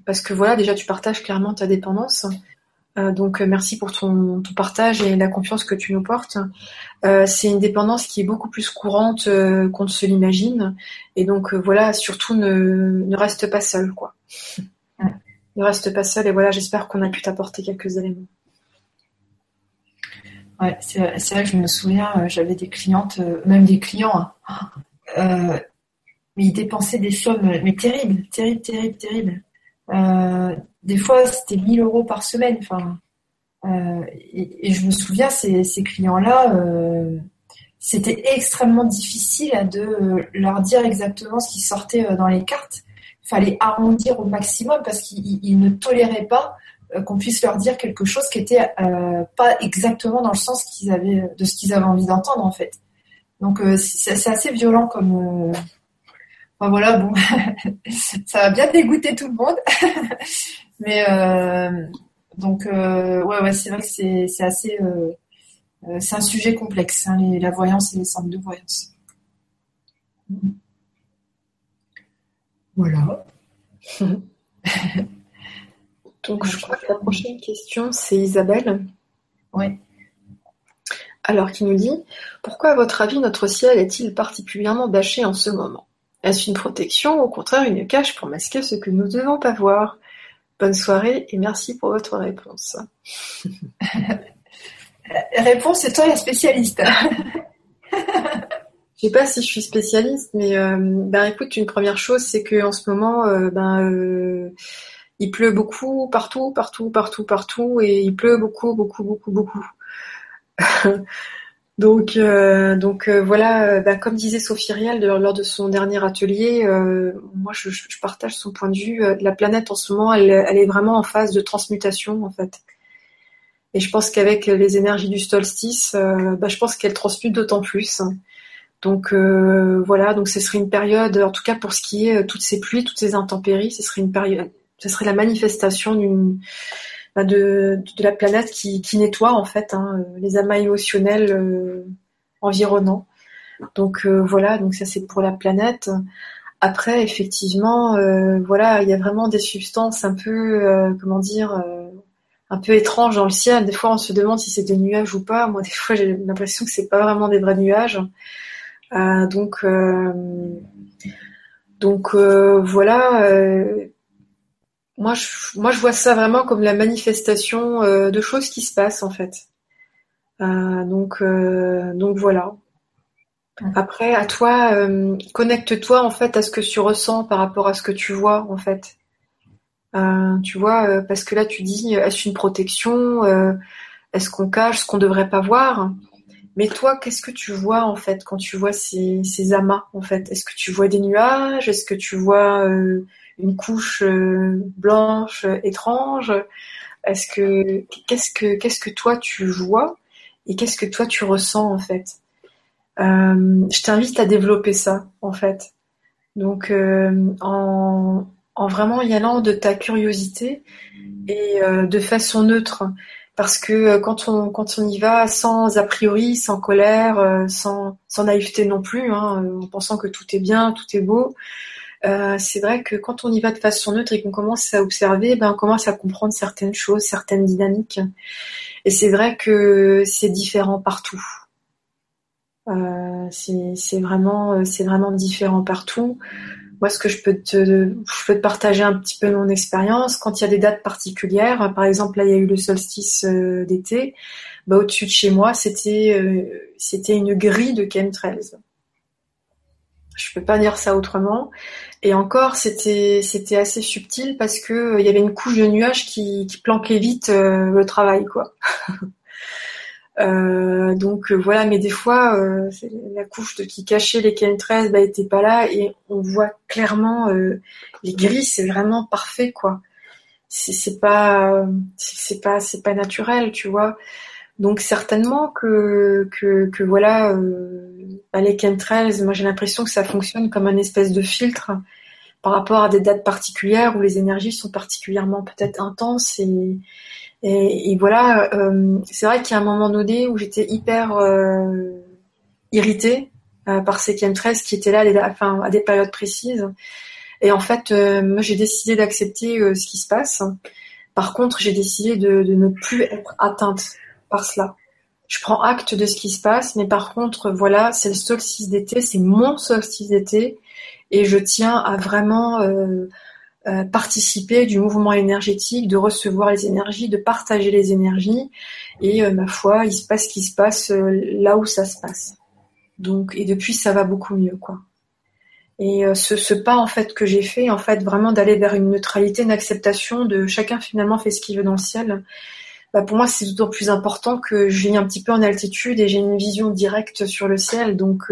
parce que voilà déjà tu partages clairement ta dépendance. Donc merci pour ton, partage et la confiance que tu nous portes. c'est une dépendance qui est beaucoup plus courante qu'on ne se l'imagine et donc voilà surtout ne, ne reste pas seul quoi. Ne reste pas seul et voilà, j'espère qu'on a pu t'apporter quelques éléments. Ouais, c'est vrai que je me souviens, euh, j'avais des clientes, euh, même des clients, hein. euh, mais ils dépensaient des sommes mais terribles, terribles, terribles, terribles. Des fois, c'était 1000 euros par semaine. Enfin, et, je me souviens, ces, ces clients-là, c'était extrêmement difficile de leur dire exactement ce qui sortait dans les cartes fallait arrondir au maximum parce qu'ils ne toléraient pas euh, qu'on puisse leur dire quelque chose qui était euh, pas exactement dans le sens de ce qu'ils avaient envie d'entendre en fait. Donc euh, c'est assez violent comme enfin, voilà bon ça va bien dégoûter tout le monde mais donc ouais ouais c'est vrai que c'est assez c'est un sujet complexe hein, la voyance et les centres de voyance. Voilà. Donc, je crois que la prochaine question, c'est Isabelle. Oui. Alors, qui nous dit Pourquoi, à votre avis, notre ciel est-il particulièrement bâché en ce moment? Est-ce une protection ou au contraire une cache pour masquer ce que nous ne devons pas voir Bonne soirée et merci pour votre réponse. réponse, c'est toi la spécialiste. Je sais pas si je suis spécialiste, mais euh, ben écoute, une première chose, c'est que en ce moment, euh, ben euh, il pleut beaucoup partout, partout, partout, partout, et il pleut beaucoup, beaucoup, beaucoup, beaucoup. donc, donc voilà, ben, comme disait Sophie Riel lors de son dernier atelier, moi je, partage son point de vue. la planète en ce moment, elle, est vraiment en phase de transmutation en fait. Et je pense qu'avec les énergies du solstice, bah, je pense qu'elles transmutent d'autant plus. Donc voilà, donc ce serait une période, en tout cas pour ce qui est toutes ces pluies, toutes ces intempéries, ce serait une période, ce serait la manifestation d'une bah, de, de, la planète qui, nettoie en fait hein, les amas émotionnels environnants. Donc voilà, donc ça c'est pour la planète. Après, effectivement, euh, voilà, il y a vraiment des substances un peu, euh, comment dire, euh, un peu étranges dans le ciel. Des fois, on se demande si c'est des nuages ou pas. Moi, des fois, j'ai l'impression que c'est pas vraiment des vrais nuages. donc voilà. Moi, je, vois ça vraiment comme la manifestation de choses qui se passent en fait. donc, donc voilà. Après, à toi, euh, connecte-toi en fait à ce que tu ressens par rapport à ce que tu vois en fait. Euh, tu vois, euh, parce que là tu dis, est-ce une protection Est-ce qu'on cache ce qu'on devrait pas voir? Mais toi, qu'est-ce que tu vois en fait quand tu vois ces, ces amas en fait? Est-ce que tu vois des nuages? Est-ce que tu vois une couche blanche étrange Est-ce que qu'est-ce que qu'est-ce que toi tu vois et qu'est-ce que toi tu ressens en fait? Euh, je t'invite à développer ça, en fait. Donc, euh, en, en, vraiment y allant de ta curiosité et euh, de façon neutre. Parce que quand on, y va sans a priori, sans colère, sans, sans naïveté non plus, hein, en pensant que tout est bien, tout est beau, euh, c'est vrai que quand on y va de façon neutre et qu'on commence à observer, ben on commence à comprendre certaines choses, certaines dynamiques. Et c'est vrai que c'est différent partout. Euh, c'est vraiment, euh, c'est vraiment différent partout. Moi, ce que je peux te, je peux te partager un petit peu mon expérience. Quand il y a des dates particulières, par exemple là, il y a eu le solstice euh, d'été. Bah, au-dessus de chez moi, c'était, c'était une grille de chemtrails. Je peux pas dire ça autrement. Et encore, c'était, c'était assez subtil parce que il y avait une couche de nuages qui, qui planquait vite le travail, quoi. Euh, donc euh, voilà, mais des fois, euh, la couche de, qui cachait les chemtrails bah, était pas là et on voit clairement les gris, c'est vraiment parfait quoi. C'est pas, c'est pas, c'est pas naturel, tu vois. Donc certainement que que, que voilà, bah, les chemtrails, moi j'ai l'impression que ça fonctionne comme un espèce de filtre par rapport à des dates particulières où les énergies sont particulièrement peut-être intenses et et, voilà, euh, c'est vrai qu'il y a un moment donné où j'étais hyper euh, irritée euh, par ces chemtrails qui étaient là à, enfin, à des périodes précises. Et en fait, euh, moi j'ai décidé d'accepter euh, ce qui se passe. Par contre, j'ai décidé de, de, ne plus être atteinte par cela. Je prends acte de ce qui se passe, mais par contre, voilà, c'est le solstice d'été, c'est mon solstice d'été, et je tiens à vraiment euh, euh, participer du mouvement énergétique, de recevoir les énergies, de partager les énergies. Et euh, ma foi, il se passe ce qui se passe là où ça se passe. Donc, et depuis, ça va beaucoup mieux, quoi. Et ce, ce, pas en fait que j'ai fait, en fait, vraiment d'aller vers une neutralité, une acceptation de chacun finalement fait ce qu'il veut dans le ciel. Bah pour moi, c'est d'autant plus important que je vis un petit peu en altitude et j'ai une vision directe sur le ciel. Donc,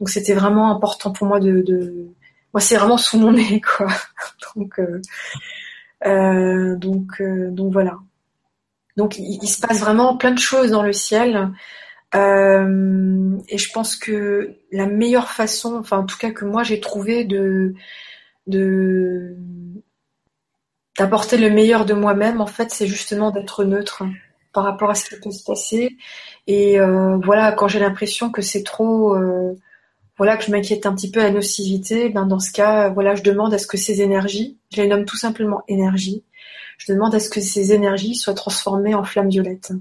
donc c'était vraiment important pour moi de, moi c'est vraiment sous mon nez quoi. donc euh, euh, donc euh, donc voilà. Donc il, se passe vraiment plein de choses dans le ciel. et je pense que la meilleure façon, enfin en tout cas que moi j'ai trouvé de de d'apporter le meilleur de moi-même, en fait, c'est justement d'être neutre par rapport à ce qui peut se passer. Et voilà, quand j'ai l'impression que c'est trop voilà que je m'inquiète un petit peu à la nocivité, ben dans ce cas, voilà, je demande à ce que ces énergies, je les nomme tout simplement énergie, je demande à ce que ces énergies soient transformées en flammes violettes.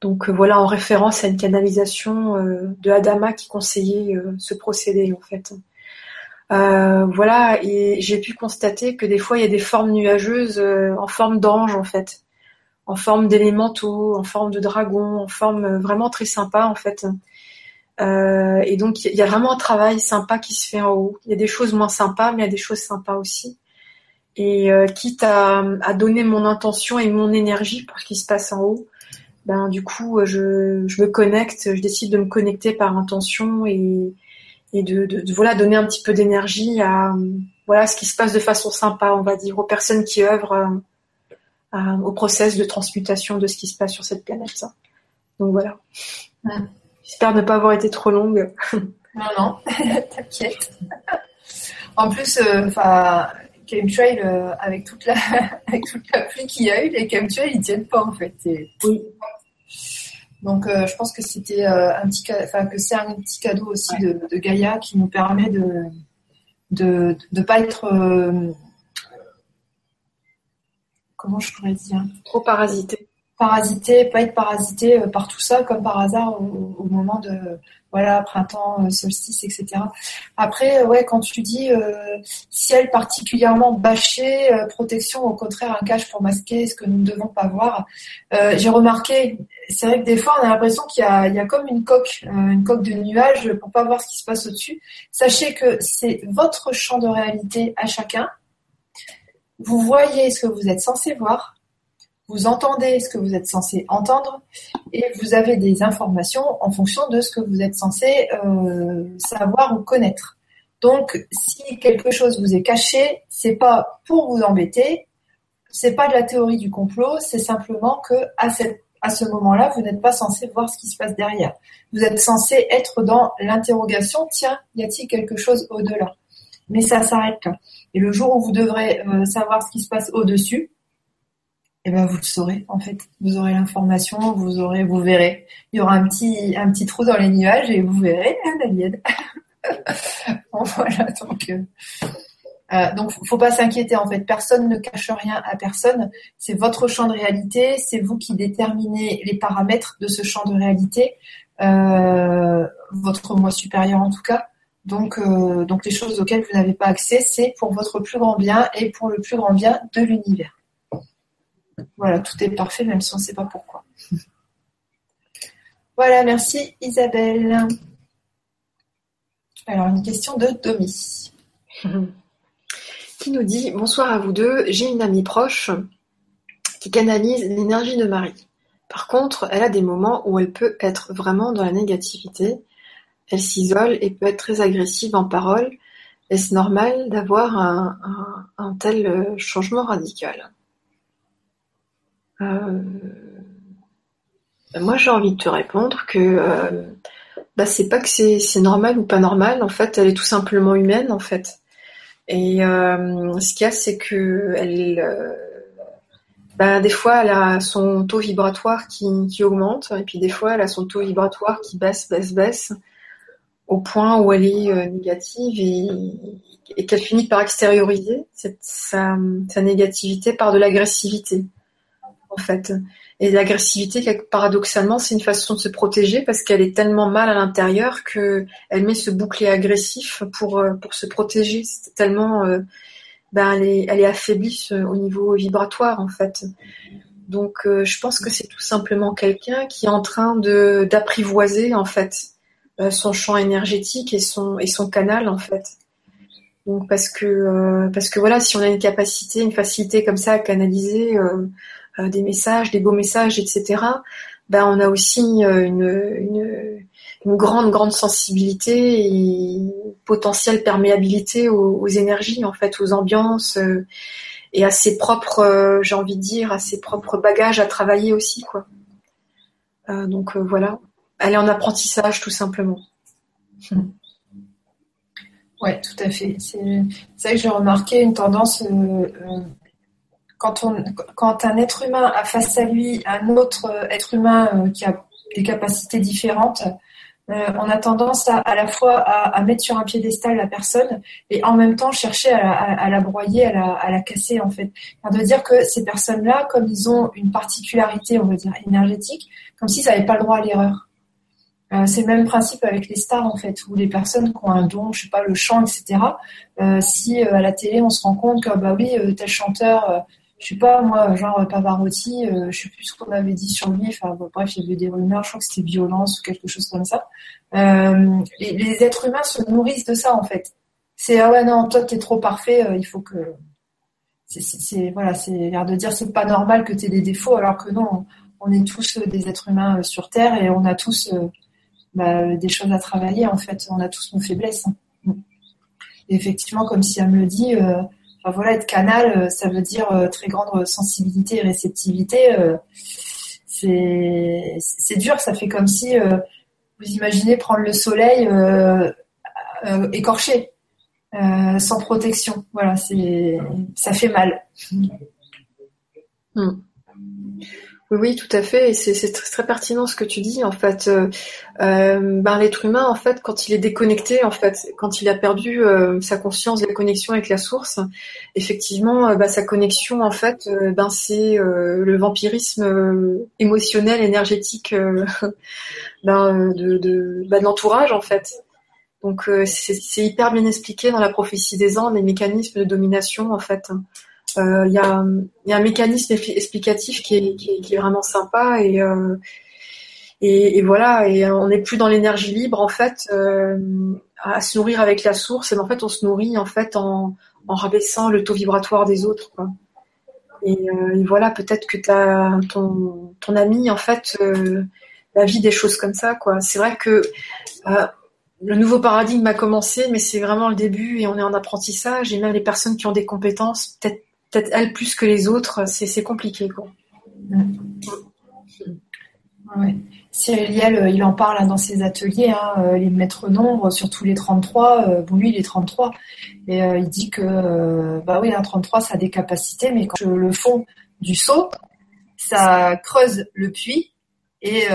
Donc euh, voilà, en référence à une canalisation euh, de Adama qui conseillait euh, ce procédé en fait. Voilà, et j'ai pu constater que des fois il y a des formes nuageuses en forme d'ange en fait, en forme d'élémentaux, en forme de dragon, en forme vraiment très sympa en fait. Euh, et donc il y a vraiment un travail sympa qui se fait en haut. Il y a des choses moins sympas, mais il y a des choses sympas aussi. Et euh, quitte à, à, donner mon intention et mon énergie pour ce qui se passe en haut, ben du coup je, je me connecte, je décide de me connecter par intention et, et de, de, de voilà donner un petit peu d'énergie à voilà ce qui se passe de façon sympa, on va dire, aux personnes qui œuvrent au process de transmutation de ce qui se passe sur cette planète. Donc voilà. J'espère ne pas avoir été trop longue. Non, non, t'inquiète. En plus, euh, enfin, chemtrail euh, avec toute la avec toute la pluie qu'il y a eu, les chemtrails ils tiennent pas en fait. Oui. Donc euh, je pense que c'était un petit enfin que c'est un petit cadeau aussi de, de, Gaïa qui nous permet de de de pas être comment je pourrais dire? Trop parasité parasité, pas être parasité par tout ça comme par hasard au moment de voilà, printemps, euh, solstice, etc. Après, euh, ouais, quand tu dis euh, ciel particulièrement bâché, protection, au contraire, un cache pour masquer ce que nous ne devons pas voir. J'ai remarqué, c'est vrai que des fois, on a l'impression qu'il y y a comme une coque, une coque de nuages pour pas voir ce qui se passe au-dessus. Sachez que c'est votre champ de réalité à chacun. Vous voyez ce que vous êtes censé voir vous entendez ce que vous êtes censé entendre et vous avez des informations en fonction de ce que vous êtes censé euh, savoir ou connaître. Donc, si quelque chose vous est caché, c'est pas pour vous embêter, c'est pas de la théorie du complot, c'est simplement que à, ce moment-là, vous n'êtes pas censé voir ce qui se passe derrière. Vous êtes censé être dans l'interrogation, tiens, y a-t-il quelque chose au-delà? Mais ça s'arrête là. Et le jour où vous devrez euh, savoir ce qui se passe au-dessus, eh ben vous le saurez en fait. Vous aurez l'information, vous aurez, vous verrez. Il y aura un petit, un petit trou dans les nuages et vous verrez l'alien. voilà donc. Euh, euh, donc, faut pas s'inquiéter en fait. Personne ne cache rien à personne. C'est votre champ de réalité. C'est vous qui déterminez les paramètres de ce champ de réalité. Euh, votre moi supérieur en tout cas. Donc, euh, donc les choses auxquelles vous n'avez pas accès, c'est pour votre plus grand bien et pour le plus grand bien de l'univers. Voilà, tout est parfait, même si on ne sait pas pourquoi. voilà, merci Isabelle. Alors, une question de Domi. Qui nous dit Bonsoir à vous deux, j'ai une amie proche qui canalise l'énergie de Marie. Par contre, elle a des moments où elle peut être vraiment dans la négativité. Elle s'isole et peut être très agressive en parole. Est-ce normal d'avoir un, tel changement radical? Euh, moi, j'ai envie de te répondre que euh, bah, c'est pas que c'est normal ou pas normal. En fait, elle est tout simplement humaine, en fait. Et euh, ce qu'il y a, c'est que elle, bah, des fois, elle a son taux vibratoire qui, qui, augmente, et puis des fois, elle a son taux vibratoire qui baisse, baisse, baisse, au point où elle est négative et, qu'elle finit par extérioriser sa négativité par de l'agressivité en fait. Et l'agressivité, paradoxalement, c'est une façon de se protéger parce qu'elle est tellement mal à l'intérieur que elle met ce bouclier agressif pour euh, pour se protéger. C'est tellement, euh, ben elle est elle est affaiblie au niveau vibratoire en fait. Donc euh, je pense que c'est tout simplement quelqu'un qui est en train de d'apprivoiser en fait son champ énergétique et son et son canal en fait. Donc parce que parce que voilà, si on a une capacité, une facilité comme ça à canaliser euh, des messages, des beaux messages, etc. Ben on a aussi euh, une, grande grande sensibilité et potentielle perméabilité aux, énergies en fait, aux ambiances euh, et à ses propres, j'ai envie de dire, à ses propres bagages à travailler aussi quoi. donc voilà, elle est en apprentissage tout simplement. Ouais, tout à fait. C'est vrai que j'ai remarqué une tendance quand, on, quand un être humain a face à lui un autre euh, être humain euh, qui a des capacités différentes, euh, on a tendance à, à la fois à, mettre sur un piédestal la personne et en même temps chercher à, la broyer, à la, à la, casser en fait. de dire que ces personnes-là, comme ils ont une particularité, on va dire énergétique, comme s'ils n'avaient pas le droit à l'erreur. c'est le même principe avec les stars en fait, ou les personnes qui ont un don, je sais pas, le chant, etc. si à la télé on se rend compte que bah oui, tel chanteur je sais pas, moi, genre Pavarotti, euh, je sais plus ce qu'on avait dit sur lui, enfin bref, il y avait des rumeurs, je crois que c'était violence ou quelque chose comme ça. Euh, les, êtres humains se nourrissent de ça en fait. C'est ah ouais non, toi t'es trop parfait, euh, il faut que c'est voilà, c'est l'air de dire c'est pas normal que tu aies des défauts alors que non, on est tous des êtres humains sur terre et on a tous bah, des choses à travailler en fait, on a tous nos faiblesses. Hein. effectivement, comme si elle me le dit, voilà, être canal, ça veut dire très grande sensibilité et réceptivité. c'est c'est dur, ça fait comme si vous imaginez prendre le soleil écorché, sans protection. Voilà, ça fait mal. Hmm. Oui, oui, tout à fait. Et c'est très, pertinent ce que tu dis. En fait, euh, euh, ben, l'être humain, en fait, quand il est déconnecté, en fait, quand il a perdu euh, sa conscience la connexion avec la source, effectivement, ben, sa connexion, en fait, ben c'est le vampirisme émotionnel, énergétique, ben, de, de, ben, de l'entourage, en fait. Donc, c'est hyper bien expliqué dans la prophétie des Andes, les mécanismes de domination, en fait. Euh, il y, a, y, a, un mécanisme explicatif qui est, vraiment sympa et, euh, et, voilà, et on n'est plus dans l'énergie libre en fait euh, à se nourrir avec la source, et en fait on se nourrit en fait en, en rabaissant le taux vibratoire des autres. Quoi. Et, euh, voilà, peut-être que as, ton, ton ami en fait euh, la vie des choses comme ça. quoi. C'est vrai que euh, le nouveau paradigme a commencé, mais c'est vraiment le début et on est en apprentissage. Et même les personnes qui ont des compétences, peut-être peut-être elle plus que les autres, c'est compliqué. Quoi. Ouais. Cyril euh, il en parle hein, dans ses ateliers, hein, euh, les maîtres nombres, surtout les 33. Euh, bon, lui, il est 33. Et il dit que, bah oui, un 33, ça a des capacités, mais quand le fond du seau, ça creuse le puits. Et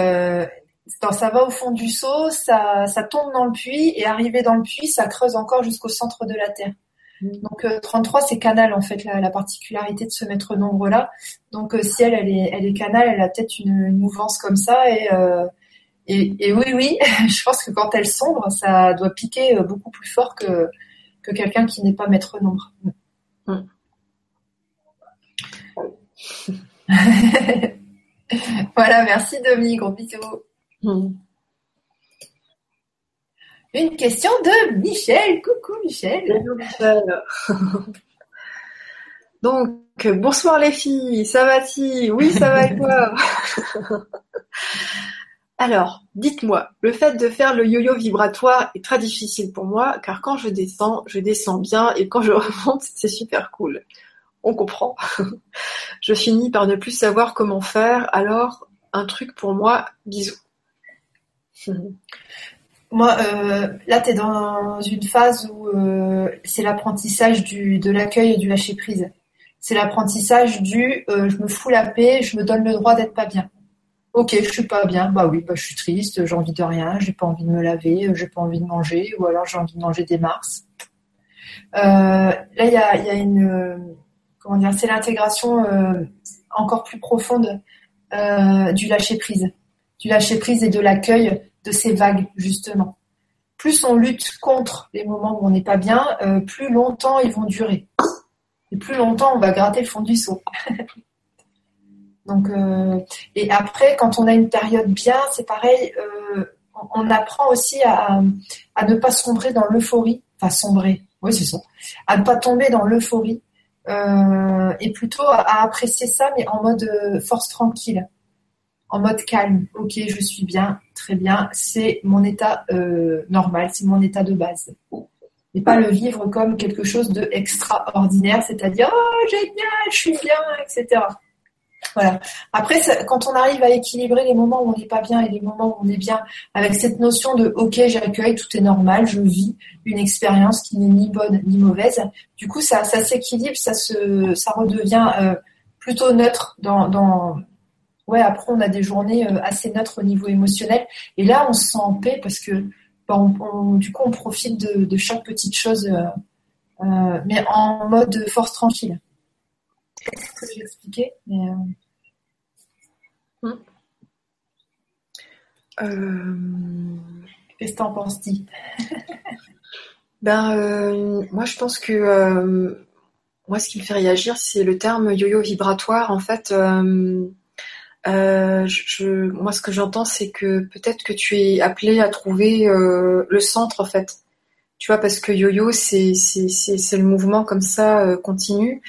quand ça va au fond du seau, ça, ça tombe dans le puits. Et arrivé dans le puits, ça creuse encore jusqu'au centre de la Terre. Donc 33 euh, c'est canal en fait la, particularité de ce maître nombre là. Donc euh, si elle elle est elle est canal, elle a peut-être une, mouvance comme ça euh, et, et, oui oui, je pense que quand elle sombre, ça doit piquer beaucoup plus fort que que quelqu'un qui n'est pas maître nombre. Mm. voilà, merci Dominique, gros bisous. Mm. Une question de Michel. Coucou Michel. Bonjour Michel. Donc, bonsoir les filles, ça va-t-il Oui, ça va et toi? Alors, dites-moi, le fait de faire le yo-yo vibratoire est très difficile pour moi, car quand je descends, je descends bien, et quand je remonte, c'est super cool. On comprend. je finis par ne plus savoir comment faire, alors un truc pour moi, bisous. Moi, euh, là, tu es dans une phase où euh, c'est l'apprentissage de l'accueil et du lâcher prise. C'est l'apprentissage du euh, je me fous la paix, je me donne le droit d'être pas bien. Ok, je suis pas bien. Bah oui, bah je suis triste, j'ai envie de rien, j'ai pas envie de me laver, j'ai pas envie de manger, ou alors j'ai envie de manger des mars. là, il y a, y a une comment dire, c'est l'intégration encore plus profonde du lâcher prise, du lâcher prise et de l'accueil de ces vagues, justement. Plus on lutte contre les moments où on n'est pas bien, euh, plus longtemps ils vont durer. Et plus longtemps on va gratter le fond du seau. Donc, euh, et après, quand on a une période bien, c'est pareil, euh, on, apprend aussi à, ne pas sombrer dans l'euphorie, enfin sombrer, oui c'est ça, à ne pas tomber dans l'euphorie, et plutôt à, apprécier ça, mais en mode force tranquille en mode calme. Ok, je suis bien, très bien. C'est mon état euh, normal, c'est mon état de base. Et pas le vivre comme quelque chose de extraordinaire, c'est-à-dire oh génial, je suis bien, etc. Voilà. Après, quand on arrive à équilibrer les moments où on n'est pas bien et les moments où on est bien, avec cette notion de OK, j'accueille, tout est normal, je vis une expérience qui n'est ni bonne ni mauvaise. Du coup, ça, ça s'équilibre, ça se, ça redevient euh, plutôt neutre dans, dans, ouais, après, on a des journées euh, assez neutres au niveau émotionnel. Et là, on se sent en paix parce que, bah, du coup, on profite de, chaque petite chose, euh, euh, mais en mode force tranquille. C'est ce que j'ai expliqué. Mais. Qu'est-ce que t'en penses, dit Ben, moi, je pense que moi, ce qui me fait réagir, c'est le terme yo-yo vibratoire. En fait, euh, je, moi, ce que j'entends, c'est que peut-être que tu es appelé à trouver euh, le centre, en fait. Tu vois, parce que yo-yo, c'est le mouvement comme ça euh, continu.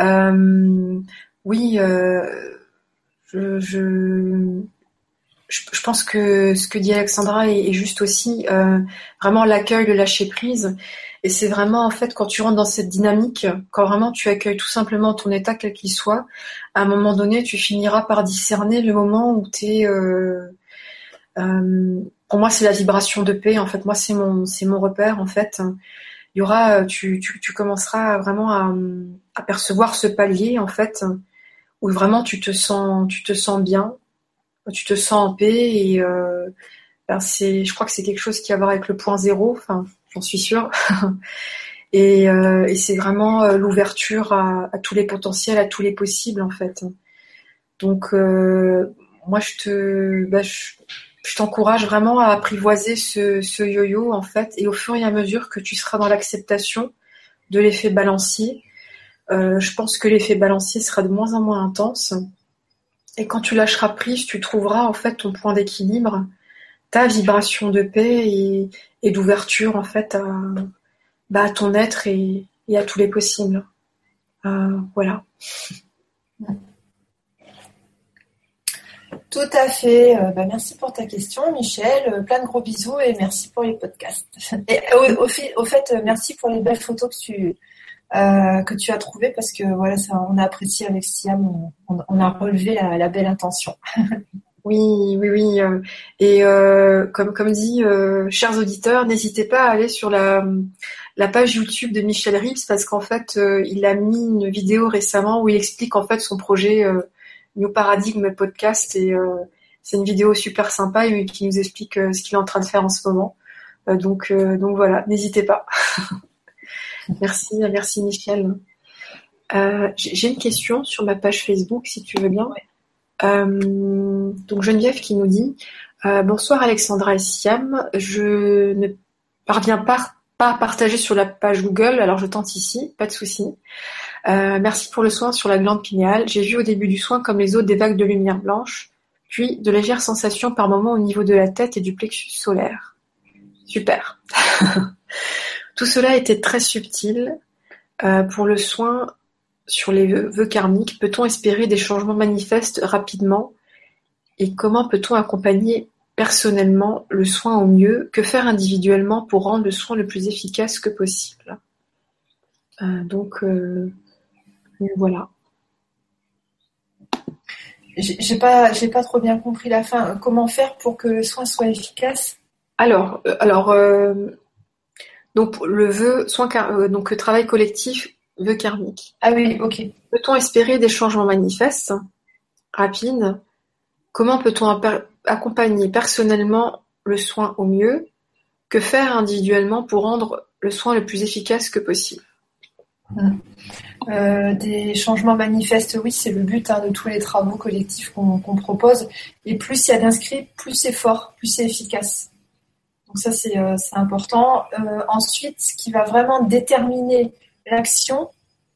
Euh, oui, je, je, je pense que ce que dit Alexandra est, est juste aussi vraiment l'accueil, le lâcher prise Et c'est vraiment en fait quand tu rentres dans cette dynamique, quand vraiment tu accueilles tout simplement ton état quel qu'il soit, à un moment donné, tu finiras par discerner le moment où tu es. Euh, euh, pour moi, c'est la vibration de paix. En fait, moi, c'est mon, repère. En fait, il tu, tu, commenceras vraiment à, percevoir ce palier en fait, où vraiment tu te sens, tu te sens bien, tu te sens en paix et euh, ben je crois que c'est quelque chose qui a à voir avec le point zéro. Enfin, j'en suis sûre. et, euh, et c'est vraiment euh, l'ouverture à, tous les potentiels, à tous les possibles en fait. Donc euh, moi je te, bah, je, t'encourage vraiment à apprivoiser ce, yo-yo en fait, et au fur et à mesure que tu seras dans l'acceptation de l'effet balancier, je pense que l'effet balancier sera de moins en moins intense. Et quand tu lâcheras prise, tu trouveras en fait ton point d'équilibre, ta vibration de paix et, et d'ouverture en fait à, bah, à ton être et, à tous les possibles. Euh, voilà. Tout à fait. Euh, bah, merci pour ta question, Michel. Euh, plein de gros bisous et merci pour les podcasts. Au, fait, euh, merci pour les belles photos que tu, euh, as trouvées parce que voilà, ça, on a apprécié avec Siam, on, a relevé la, belle intention. oui, oui, oui. Et euh, comme, dit, euh, chers auditeurs, n'hésitez pas à aller sur la, page YouTube de Michel Rips parce qu'en fait, il a mis une vidéo récemment où il explique en fait son projet New Paradigm podcast et euh, c'est une vidéo super sympa et qui nous explique euh, ce qu'il est en train de faire en ce moment. Euh, donc donc voilà, n'hésitez pas. merci, merci Michel. J'ai une question sur ma page Facebook si tu veux bien. Donc Geneviève qui nous dit bonsoir Alexandra et Siam, je ne parviens pas, à partager sur la page Google, alors je tente ici, pas de souci. Euh, merci pour le soin sur la glande pinéale. J'ai vu au début du soin comme les autres des vagues de lumière blanche, puis de légères sensations par moments au niveau de la tête et du plexus solaire. Super. Tout cela était très subtil. Euh, pour le soin sur les vœux karmiques, peut-on espérer des changements manifestes rapidement Et comment peut-on accompagner personnellement le soin au mieux Que faire individuellement pour rendre le soin le plus efficace que possible? Euh, Donc, euh, voilà. J'ai pas, j'ai pas trop bien compris la fin. Comment faire pour que le soin soit efficace? Alors, euh, alors, euh, donc le vœu soin, donc travail collectif, vœu karmique. Ah oui, ok. Peut-on espérer des changements manifestes, rapides? Comment peut-on accompagner personnellement le soin au mieux? Que faire individuellement pour rendre le soin le plus efficace que possible? Hum. Euh, des changements manifestes, oui, c'est le but hein, de tous les travaux collectifs qu'on propose. Et plus il y a d'inscrits, plus c'est fort, plus c'est efficace. Donc ça, c'est euh, important. Euh, ensuite, ce qui va vraiment déterminer l'action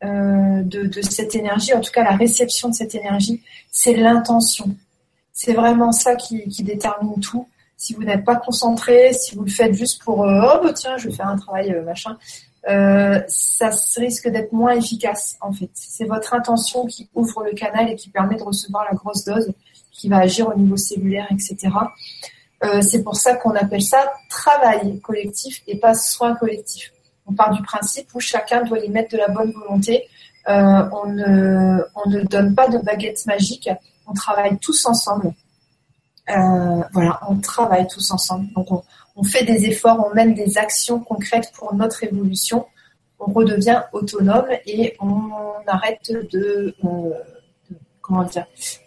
euh, de, cette énergie, en tout cas la réception de cette énergie, c'est l'intention. C'est vraiment ça qui, détermine tout. Si vous n'êtes pas concentré, si vous le faites juste pour oh bah tiens, je vais faire un travail machin, euh, ça risque d'être moins efficace en fait. C'est votre intention qui ouvre le canal et qui permet de recevoir la grosse dose qui va agir au niveau cellulaire, etc. Euh, c'est pour ça qu'on appelle ça travail collectif et pas soin collectif. On part du principe où chacun doit y mettre de la bonne volonté. Euh, on, ne, on ne donne pas de baguette magique, on travaille tous ensemble. Euh, voilà, on travaille tous ensemble. Donc on, fait des efforts, on mène des actions concrètes pour notre évolution, on redevient autonome et on arrête de, euh,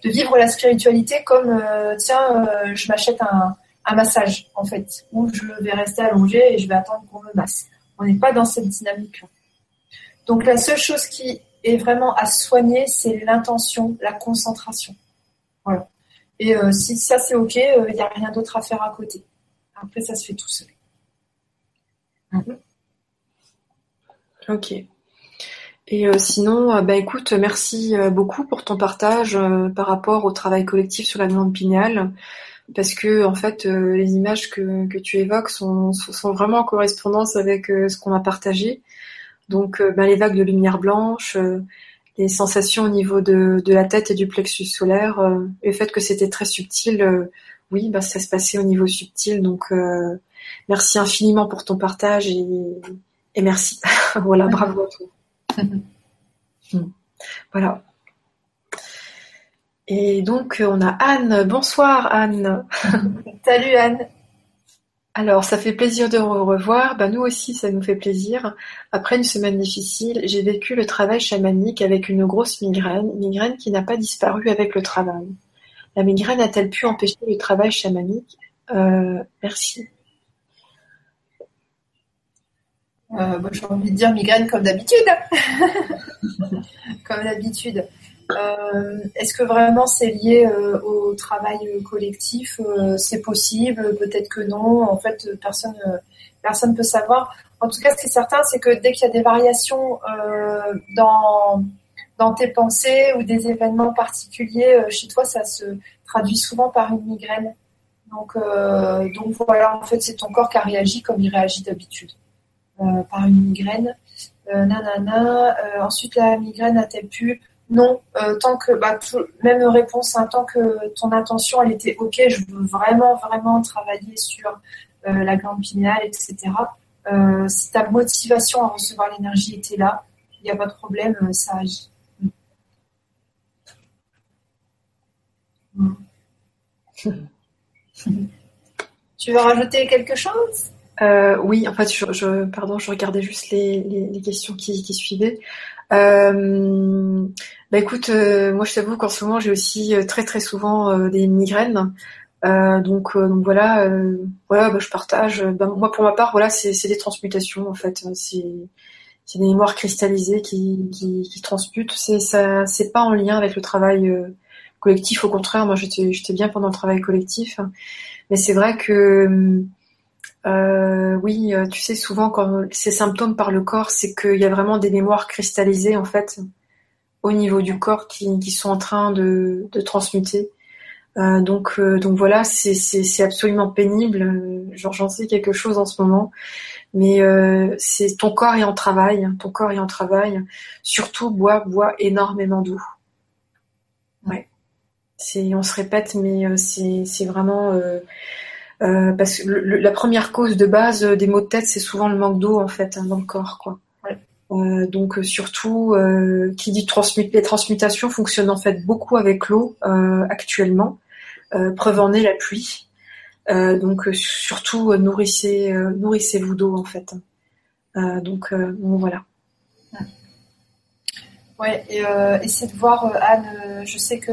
vivre la spiritualité comme tiens, je m'achète un, un, massage en fait, où je vais rester allongé et je vais attendre qu'on me masse. On n'est pas dans cette dynamique-là. Donc la seule chose qui est vraiment à soigner, c'est l'intention, la concentration. Voilà. Et si ça c'est ok, il n'y a rien d'autre à faire à côté. Après, ça se fait tout seul. Mhm. Ok. Et euh, sinon, euh, bah écoute, merci euh, beaucoup pour ton partage par rapport au travail collectif sur la glande pinéale, parce que en fait, les images que, que tu évoques sont, sont, vraiment en correspondance avec ce qu'on a partagé. Donc, bah, les vagues de lumière blanche, les sensations au niveau de, de, la tête et du plexus solaire, le fait que c'était très subtil oui, bah, ça se passait au niveau subtil. Donc, euh, merci infiniment pour ton partage et, et merci. voilà, bravo à toi. voilà. Et donc, on a Anne. Bonsoir, Anne. Salut, Anne. Alors, ça fait plaisir de vous revoir. Bah, nous aussi, ça nous fait plaisir. Après une semaine difficile, j'ai vécu le travail chamanique avec une grosse migraine, migraine qui n'a pas disparu avec le travail. La migraine a-t-elle pu empêcher le travail chamanique? Euh, Merci. Euh, j'ai envie de dire migraine comme d'habitude. comme d'habitude. Euh, est-ce que vraiment c'est lié euh, au travail collectif? Euh, C'est possible, peut-être que non. En fait, personne personne peut savoir. En tout cas, ce qui est certain, c'est que dès qu'il y a des variations dans dans tes pensées ou des événements particuliers chez toi, ça se traduit souvent par une migraine. Donc, donc voilà, en fait, c'est ton corps qui a réagi comme il réagit d'habitude, par une migraine. nanana. ensuite, la migraine a-t-elle pu non, euh, tant que bah, même réponse, hein, tant que ton attention elle était ok, je veux vraiment vraiment travailler sur euh, la glande pinéale, etc. Euh, si ta motivation à recevoir l'énergie était là, il n'y a pas de problème, ça agit. Mm. tu veux rajouter quelque chose? Oui, en fait, je, pardon, je regardais juste les, questions qui, qui suivaient. Euh, bah écoute, euh, moi je t'avoue qu'en ce moment j'ai aussi euh, très très souvent des migraines. donc, donc voilà, voilà, bah, je partage. Bah, moi pour ma part, voilà, c'est des transmutations en fait. C'est des mémoires cristallisées qui, qui, qui transmutent. C'est ça, c'est pas en lien avec le travail collectif. Au contraire, moi j'étais bien pendant le travail collectif. Mais c'est vrai que euh, oui, euh, tu sais, souvent quand ces symptômes par le corps, c'est qu'il y a vraiment des mémoires cristallisées en fait au niveau du corps qui, sont en train de, transmuter. Euh, donc, euh, donc voilà, c'est, absolument pénible. Genre, j'en sais quelque chose en ce moment, mais euh, c'est ton corps est en travail, ton corps est en travail. Surtout, bois, bois énormément d'eau. Ouais, c'est, on se répète, mais c'est, vraiment euh, parce que la première cause de base des maux de tête, c'est souvent le manque d'eau en fait hein, dans le corps, quoi. Euh, donc euh, surtout, qui dit transmute, les transmutations fonctionnent en fait beaucoup avec l'eau actuellement. preuve en est la pluie. donc surtout nourrissez, nourrissez-vous d'eau en fait. donc voilà. Ouais, et euh, de voir, Anne, je sais que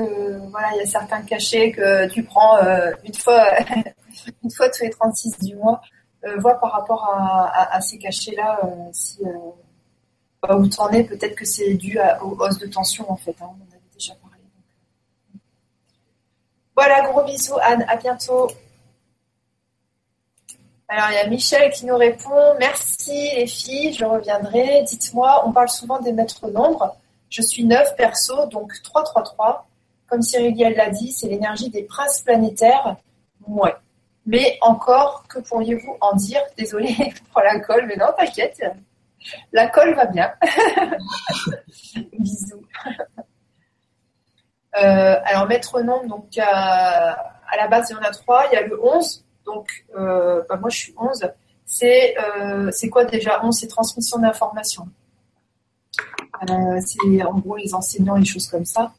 voilà, il y a certains cachets que tu prends une fois une fois tous les 36 du mois, euh, vois par rapport à, ces cachets-là euh, si, euh, où tu en es. Peut-être que c'est dû aux hausses de tension en fait. Hein, on en avait déjà parlé. Voilà, gros bisous Anne, à bientôt. Alors, il y a Michel qui nous répond Merci les filles, je reviendrai. Dites-moi, on parle souvent des maîtres nombres. Je suis neuf perso, donc 333. Comme Cyril l'a dit, c'est l'énergie des princes planétaires. Ouais. Mais encore, que pourriez-vous en dire? Désolée pour la colle, mais non, t'inquiète. La colle va bien. Bisous. Euh, alors, maître nom, donc à, la base, il y en a trois. Il y a le 11. Donc, euh, bah, moi, je suis 11. Euh, c'est quoi déjà? 11 C'est transmission d'informations. c'est en gros les enseignants, les choses comme ça.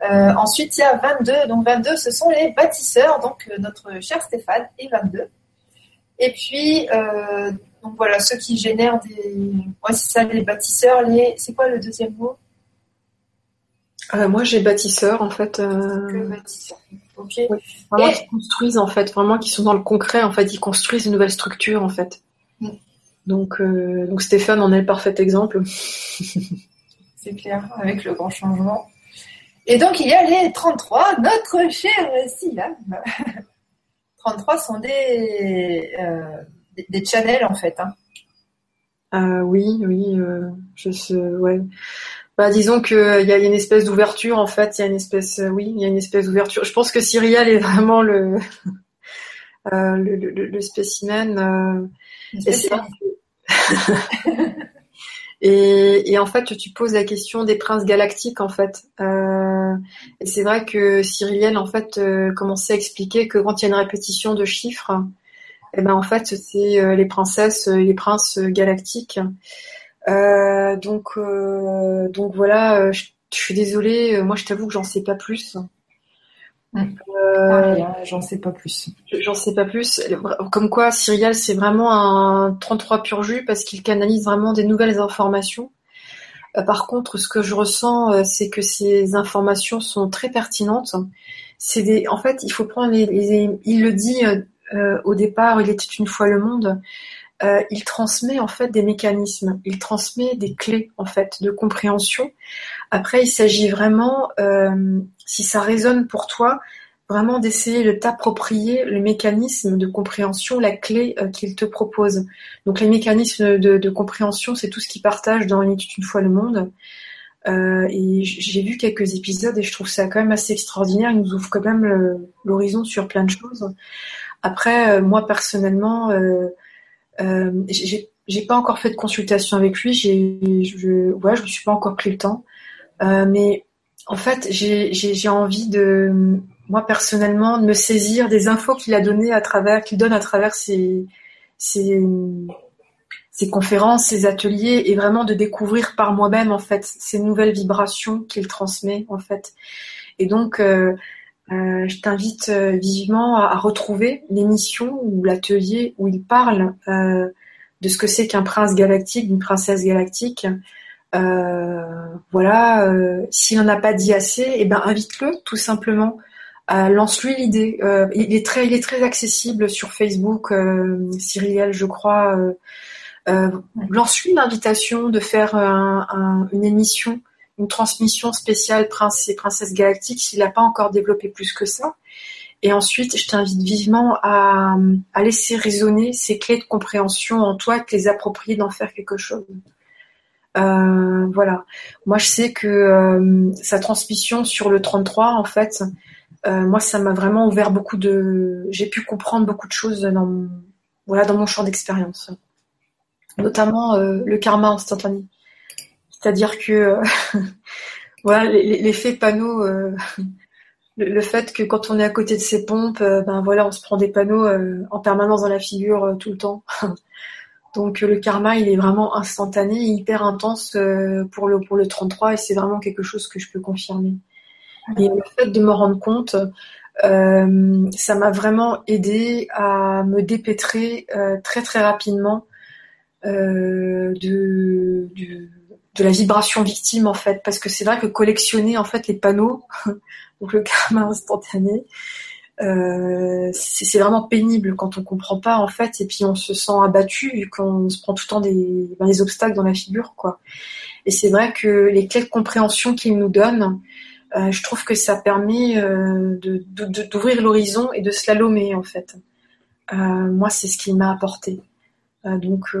Ensuite, il y a 22. Donc 22, ce sont les bâtisseurs. Donc notre cher Stéphane est 22. Et puis, donc voilà, ceux qui génèrent des... Ouais, c'est ça, les bâtisseurs. Les... C'est quoi le deuxième mot? Moi, j'ai bâtisseurs, en fait. Que bâtisseurs. Ok. Vraiment, qui construisent, en fait. Vraiment, qui sont dans le concret, en fait. Ils construisent une nouvelle structure, en fait. Mm. Donc, donc Stéphane en est le parfait exemple. c'est clair, avec le grand changement. Et donc, il y a les 33, notre cher Silam. 33 sont des, euh, des, channels, en fait. Hein. Euh, oui, oui, euh, je sais, ouais. Bah, disons qu'il y a une espèce d'ouverture, en fait. Il y a une espèce, oui, il y a une espèce d'ouverture. Je pense que Cyriel est vraiment le, le, le, le, spécimen. Et, et, en fait, tu poses la question des princes galactiques, en fait. Euh, et c'est vrai que Cyrilienne, en fait, euh, commençait à expliquer que quand il y a une répétition de chiffres, Eh ben en fait, c'est les princesses et les princes galactiques. donc donc voilà, je, suis désolée. Moi, je t'avoue que j'en sais pas plus. Euh, hein, j'en sais pas plus. J'en sais pas plus. Comme quoi, Cyrial, c'est vraiment un 33 pur jus parce qu'il canalise vraiment des nouvelles informations. Euh, par contre, ce que je ressens, euh, c'est que ces informations sont très pertinentes. C'est des, en fait, il faut prendre les, il le dit au départ, il était une fois le monde. il transmet en fait des mécanismes, il transmet des clés en fait de compréhension. Après, il s'agit vraiment, si ça résonne pour toi, vraiment d'essayer de t'approprier le mécanisme de compréhension, la clé euh, qu'il te propose. Donc les mécanismes de, compréhension, c'est tout ce qu'il partage dans Une étude une fois le monde. Euh, et j'ai vu quelques épisodes et je trouve ça quand même assez extraordinaire. Il nous ouvre quand même l'horizon sur plein de choses. Après, euh, moi personnellement, euh, euh, j'ai pas encore fait de consultation avec lui. J'ai, je, ouais, je me suis pas encore pris le temps. mais en fait, j'ai envie de moi personnellement, de me saisir des infos qu'il a données à travers, qu'il donne à travers ses, conférences, ses ateliers, et vraiment de découvrir par moi-même en fait ces nouvelles vibrations qu'il transmet en fait. Et donc, euh, je t'invite euh, vivement à, retrouver l'émission ou l'atelier où il parle de ce que c'est qu'un prince galactique, une princesse galactique. voilà, s'il n'en a pas dit assez, eh ben invite-le tout simplement euh, lance-lui l'idée. Euh, il est très, il est très accessible sur Facebook, euh, Cyriel, je crois. Euh, lance-lui l'invitation de faire une émission, une transmission spéciale Prince et Princesse Galactique s'il n'a pas encore développé plus que ça. Et ensuite, je t'invite vivement à, laisser résonner ces clés de compréhension en toi, de les approprier, d'en faire quelque chose. Euh, voilà. Moi, je sais que sa transmission sur le 33, en fait, euh, moi, ça m'a vraiment ouvert beaucoup de. J'ai pu comprendre beaucoup de choses dans mon, voilà, dans mon champ d'expérience, notamment euh, le karma instantané. C'est-à-dire que euh, voilà, l'effet panneau, le, fait que quand on est à côté de ces pompes, ben voilà, on se prend des panneaux en permanence dans la figure tout le temps. Donc le karma, il est vraiment instantané, hyper intense pour le pour le 33 et c'est vraiment quelque chose que je peux confirmer. Et le fait de me rendre compte, euh, ça m'a vraiment aidé à me dépêtrer euh, très très rapidement euh, de, de, de, la vibration victime en fait, parce que c'est vrai que collectionner en fait les panneaux, donc le karma instantané, euh, c'est vraiment pénible quand on comprend pas en fait, et puis on se sent abattu vu qu'on se prend tout le temps des, ben, des obstacles dans la figure quoi. Et c'est vrai que les clés de compréhension qu'il nous donne, euh, je trouve que ça permet euh, d'ouvrir l'horizon et de slalomer en fait. Euh, moi, c'est ce qui m'a apporté. Donc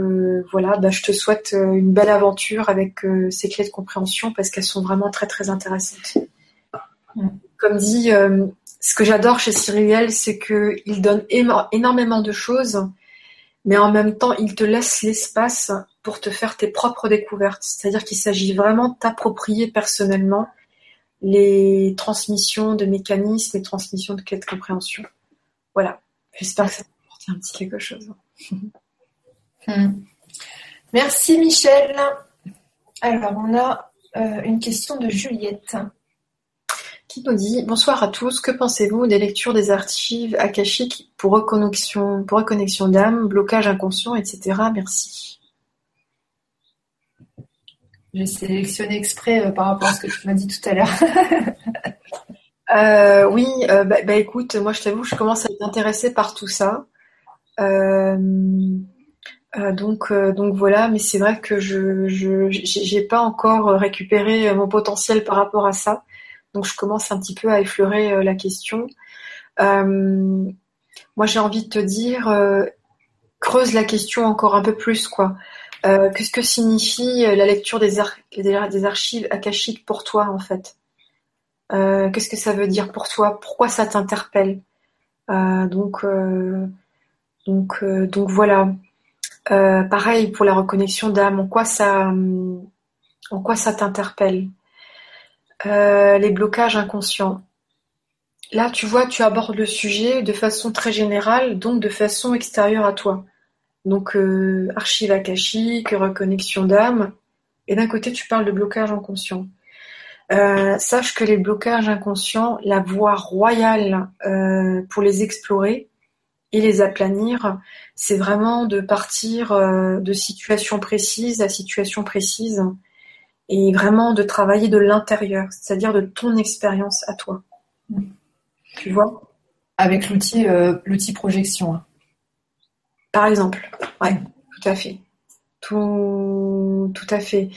voilà, bah, je te souhaite une belle aventure avec ces clés de compréhension parce qu'elles sont vraiment très très intéressantes. Comme dit, ce que j'adore chez Cyriel, c'est qu'il donne énormément de choses, mais en même temps, il te laisse l'espace pour te faire tes propres découvertes. C'est-à-dire qu'il s'agit vraiment de t'approprier personnellement les transmissions de mécanismes et transmissions de clés de compréhension. Voilà. J'espère que ça t'a apporté un petit quelque chose. Hmm. Merci Michel. Alors on a euh, une question de Juliette. Qui nous dit Bonsoir à tous, que pensez-vous des lectures des archives akashiques pour reconnexion, pour reconnexion d'âme, blocage inconscient, etc. Merci. J'ai sélectionné exprès euh, par rapport à ce que tu m'as dit tout à l'heure. Euh, oui, bah, bah, écoute, moi je t'avoue, je commence à être intéressée par tout ça. Donc, donc voilà, mais c'est vrai que je j'ai pas encore récupéré mon potentiel par rapport à ça. Donc je commence un petit peu à effleurer la question. moi j'ai envie de te dire, creuse la question encore un peu plus, quoi. Euh, qu'est-ce que signifie euh, la lecture des, archives akashiques pour toi en fait? Euh, Qu'est-ce que ça veut dire pour toi? Pourquoi ça t'interpelle? Donc donc donc voilà. Pareil pour la reconnexion d'âme. En quoi ça en quoi ça t'interpelle? Les blocages inconscients. là, tu vois, tu abordes le sujet de façon très générale, donc de façon extérieure à toi. Donc, euh, archive akashique, reconnexion d'âme. Et d'un côté, tu parles de blocage inconscient. Euh, sache que les blocages inconscients, la voie royale euh, pour les explorer et les aplanir, c'est vraiment de partir euh, de situation précise à situation précise et vraiment de travailler de l'intérieur, c'est-à-dire de ton expérience à toi. Tu vois? Avec l'outil l'outil projection. Hein. Par exemple, ouais, tout à fait. Tout, tout à fait.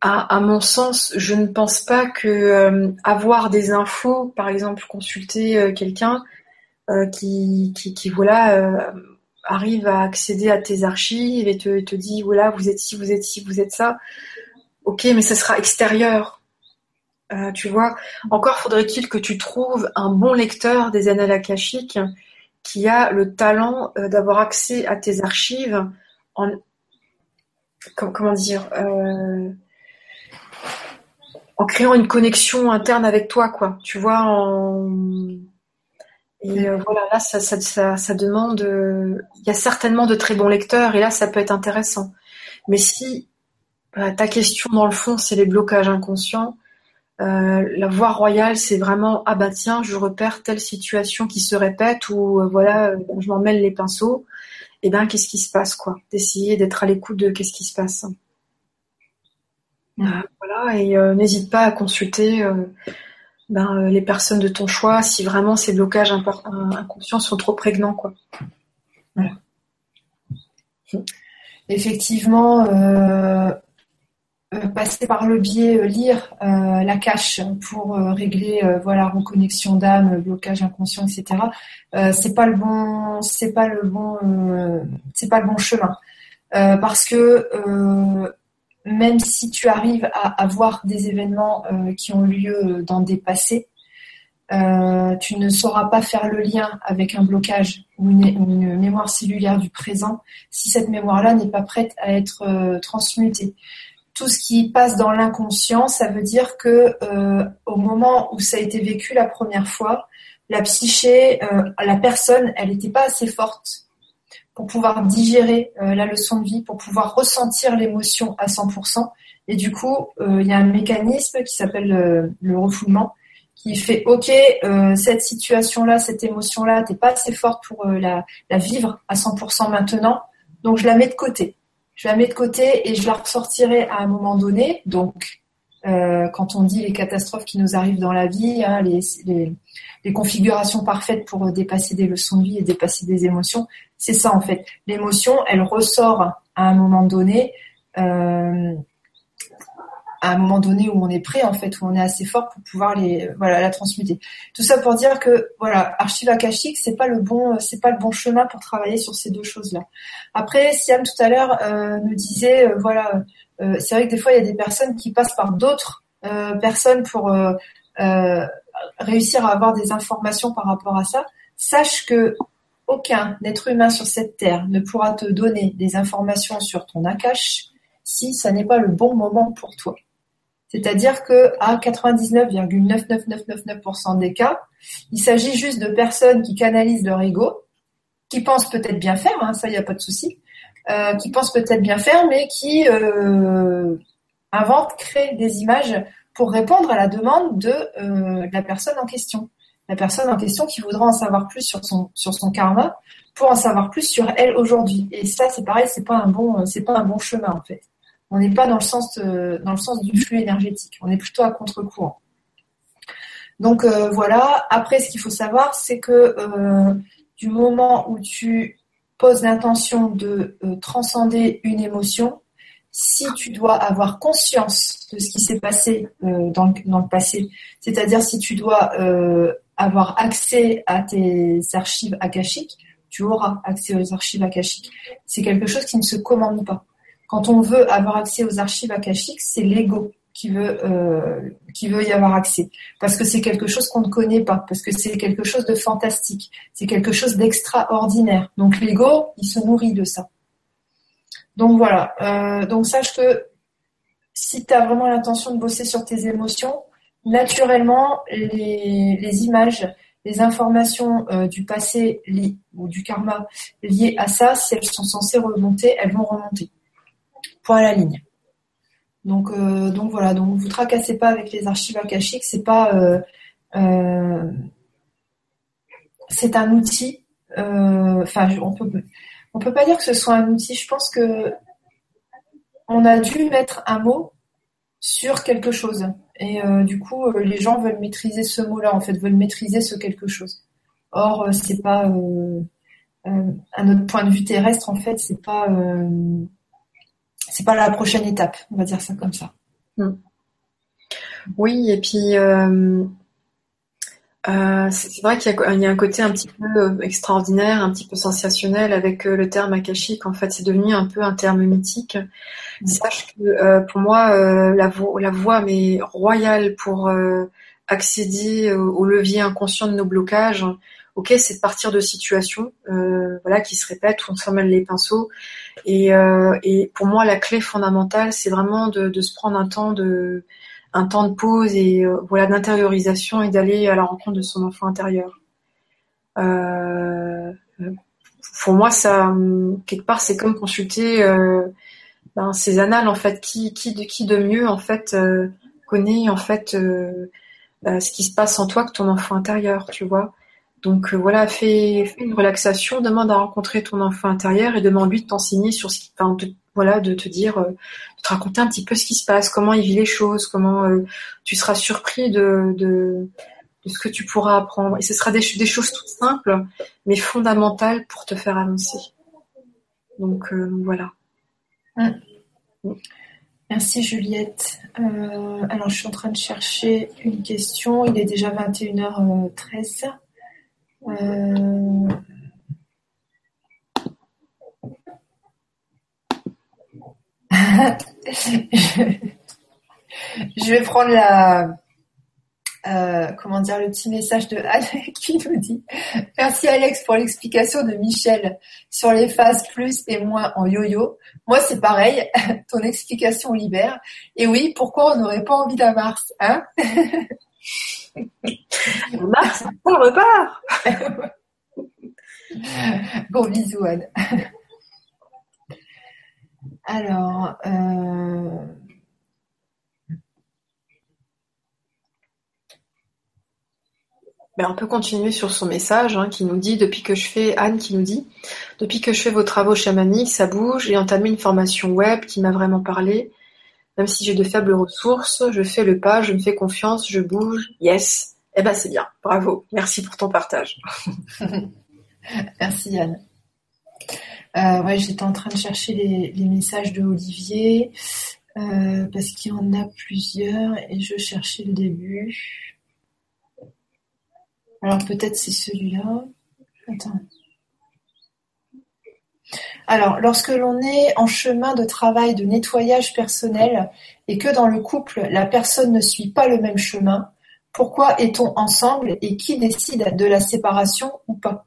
À, mon sens, je ne pense pas que euh, avoir des infos, par exemple, consulter euh, quelqu'un euh, qui, qui, voilà arrive à accéder à tes archives et te, te dit voilà vous êtes ci, vous êtes ci, vous êtes ça. Ok, mais ça sera extérieur. tu vois. Encore faudrait-il que tu trouves un bon lecteur des annales akashiques qui a le talent d'avoir accès à tes archives en comment dire en créant une connexion interne avec toi, quoi. Tu vois, en... et euh, voilà, là, ça, ça, ça, demande. Euh, il y a certainement de très bons lecteurs, et là, ça peut être intéressant. Mais si bah, ta question dans le fond, c'est les blocages inconscients, euh, la voie royale, c'est vraiment ah bah tiens, je repère telle situation qui se répète ou voilà, je m'en mêle les pinceaux. Et ben, qu'est-ce qui se passe, quoi? D'essayer d'être à l'écoute de qu'est-ce qui se passe. Euh, voilà, et n'hésite pas à consulter ben, les personnes de ton choix si vraiment ces blocages inconscients sont trop prégnants. Quoi. Effectivement, passer par le biais lire la cache pour régler voilà reconnexion d'âme, blocage inconscient, etc. c'est pas le bon, c'est pas le bon, c'est pas le bon chemin parce que même si tu arrives à avoir des événements euh, qui ont lieu dans des passés, euh, tu ne sauras pas faire le lien avec un blocage ou une, mémoire cellulaire du présent si cette mémoire-là n'est pas prête à être euh, transmutée. Tout ce qui passe dans l'inconscient, ça veut dire que au moment où ça a été vécu la première fois, la psyché, la personne, elle n'était pas assez forte pour pouvoir digérer euh, la leçon de vie, pour pouvoir ressentir l'émotion à 100%. Et du coup, euh, il y a un mécanisme qui s'appelle euh, le refoulement, qui fait OK, cette situation-là, cette émotion-là, t'es pas assez forte pour la, la, vivre à 100% maintenant, donc je la mets de côté. Je la mets de côté et je la ressortirai à un moment donné. Donc, quand on dit les catastrophes qui nous arrivent dans la vie, hein, les, les, les configurations parfaites pour dépasser des leçons de vie et dépasser des émotions, c'est ça en fait. L'émotion, elle ressort à un moment donné, euh, à un moment donné où on est prêt en fait, où on est assez fort pour pouvoir les, voilà, la transmuter. Tout ça pour dire que voilà, archive akashique, c'est pas le bon, c'est pas le bon chemin pour travailler sur ces deux choses-là. Après, Siam tout à l'heure euh, me disait, euh, voilà, c'est vrai que des fois il y a des personnes qui passent par d'autres personnes pour réussir à avoir des informations par rapport à ça. Sache que aucun être humain sur cette terre ne pourra te donner des informations sur ton Akash si ça n'est pas le bon moment pour toi. C'est-à-dire que à 99,99999% des cas, il s'agit juste de personnes qui canalisent leur ego, qui pensent peut-être bien faire, hein, ça il n'y a pas de souci, euh, qui pensent peut-être bien faire, mais qui euh, inventent, créent des images pour répondre à la demande de euh, la personne en question la personne en question qui voudra en savoir plus sur son karma pour en savoir plus sur elle aujourd'hui. Et ça, c'est pareil, c'est pas un pas un bon chemin en fait. On n'est pas dans le sens sens du flux énergétique. On est plutôt à contre-courant. Donc euh, voilà. Après, ce qu'il faut savoir, c'est que euh, du moment où tu poses l'intention de euh, transcender une émotion, si tu dois avoir conscience de ce qui s'est passé dans, dans le passé, c'est-à-dire si tu dois avoir accès à tes archives akashiques, tu auras accès aux archives akashiques. C'est quelque chose qui ne se commande pas. Quand on veut avoir accès aux archives akashiques, c'est l'ego qui veut euh, qui veut y avoir accès parce que c'est quelque chose qu'on ne connaît pas parce que c'est quelque chose de fantastique c'est quelque chose d'extraordinaire donc l'ego il se nourrit de ça donc voilà euh, donc sache que si tu as vraiment l'intention de bosser sur tes émotions naturellement, les, images, les informations du passé ou du karma liées à ça, si elles sont censées remonter, elles vont remonter. Point à la ligne. Donc, donc voilà, donc vous tracassez pas avec les archives akashiques, c'est pas c'est un outil. Enfin, on peut on peut pas dire que ce soit un outil. Je pense que on a dû mettre un mot sur quelque chose. Et euh, du coup, euh, les gens veulent maîtriser ce mot-là, en fait, veulent maîtriser ce quelque chose. Or, euh, c'est pas à notre point de vue terrestre, en fait, c'est pas c'est pas la prochaine étape. On va dire ça comme ça. Hmm. Oui, et puis c'est vrai qu'il y, a un côté un petit peu extraordinaire, un petit peu sensationnel avec le terme akashique. En fait, c'est devenu un peu un terme mythique. Sache que euh, pour moi, euh, la, vo la voie mais royale pour euh, accéder au, levier inconscient de nos blocages, ok, c'est de partir de situations, voilà, qui se répètent, où on s'emmène les pinceaux. Et, et, pour moi, la clé fondamentale, c'est vraiment de, de, se prendre un temps de un temps de pause et voilà d'intériorisation et d'aller à la rencontre de son enfant intérieur. pour moi, ça quelque part, c'est comme consulter ben, ces annales en fait qui qui de qui de mieux en fait euh, connaît en fait euh, euh, ce qui se passe en toi que ton enfant intérieur tu vois donc voilà fais, une relaxation demande à rencontrer ton enfant intérieur et demande-lui de t'enseigner sur ce qui enfin, voilà de te dire te raconter un petit peu ce qui se passe comment il vit les choses comment tu seras surpris de, de ce que tu pourras apprendre et ce sera des, choses toutes simples mais fondamentales pour te faire avancer donc voilà mm. Merci Juliette. Euh, alors je suis en train de chercher une question. Il est déjà 21h13. Je vais prendre la, euh, comment dire, le petit message de Anne qui nous dit Merci Alex pour l'explication de Michel sur les phases plus et moins en yo-yo. Moi, c'est pareil, ton explication libère. Et oui, pourquoi on n'aurait pas envie d'un Mars hein Mars, on repart Bon bisous Anne. Alors, euh, Ben, on peut continuer sur son message hein, qui nous dit depuis que je fais Anne qui nous dit depuis que je fais vos travaux chamaniques ça bouge j'ai entamé une formation web qui m'a vraiment parlé. Même si j'ai de faibles ressources je fais le pas je me fais confiance je bouge. Yes. Eh ben c'est bien. Bravo. Merci pour ton partage. Merci Anne ouais j'étais en train de chercher les, messages de Olivier euh, parce qu'il y en a plusieurs et je cherchais le début alors peut-être c'est celui-là. Attends. Alors, lorsque l'on est en chemin de travail de nettoyage personnel et que dans le couple, la personne ne suit pas le même chemin, pourquoi est-on ensemble et qui décide de la séparation ou pas?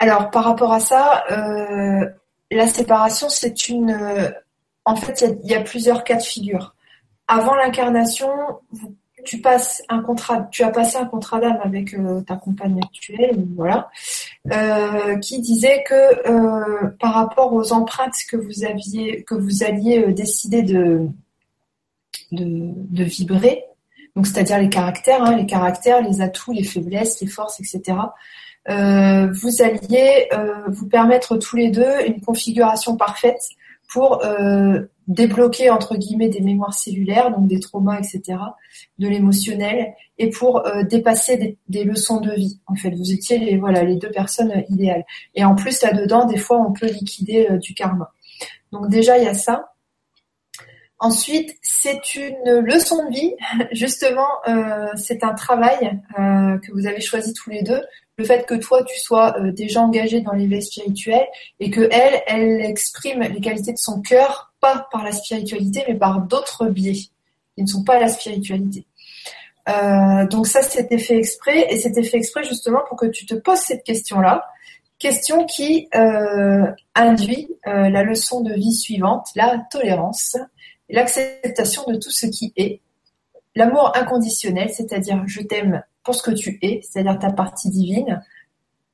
Alors, par rapport à ça, euh, la séparation, c'est une... en fait, il y, a plusieurs cas de figure. Avant l'incarnation, tu passes un contrat, tu as passé un contrat d'âme avec euh, ta compagne actuelle, voilà, euh, qui disait que euh, par rapport aux empreintes que vous aviez, que vous alliez décider de, de, vibrer, donc c'est-à-dire les caractères, hein, les caractères, les atouts, les faiblesses, les forces, etc. vous alliez vous permettre tous les deux une configuration parfaite pour débloquer entre guillemets des mémoires cellulaires, donc des traumas, etc., de l'émotionnel, et pour euh, dépasser des, leçons de vie. En fait, vous étiez les voilà les deux personnes euh, idéales. Et en plus là-dedans, des fois, on peut liquider euh, du karma. Donc déjà, il y a ça. Ensuite, c'est une leçon de vie. Justement, c'est un travail que vous avez choisi tous les deux le fait que toi tu sois déjà engagé dans l'éveil spirituel et que elle, elle exprime les qualités de son cœur pas par la spiritualité, mais par d'autres biais qui ne sont pas la spiritualité. Euh, donc ça, c'était fait exprès, et c'était fait exprès justement pour que tu te poses cette question-là, question qui euh, induit euh, la leçon de vie suivante, la tolérance, l'acceptation de tout ce qui est, l'amour inconditionnel, c'est-à-dire je t'aime pour ce que tu es, c'est-à-dire ta partie divine,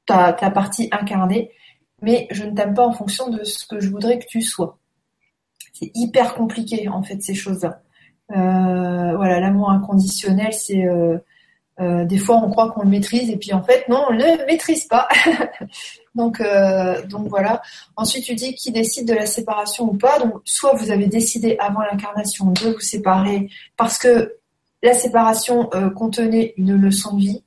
ta, partie incarnée, mais je ne t'aime pas en fonction de ce que je voudrais que tu sois. C'est hyper compliqué en fait ces choses-là. Euh, voilà, l'amour inconditionnel, c'est euh, euh, des fois on croit qu'on le maîtrise et puis en fait non, on ne le maîtrise pas. donc donc voilà. Ensuite tu dis qui décide de la séparation ou pas. Donc soit vous avez décidé avant l'incarnation de vous séparer parce que la séparation contenait une leçon de vie,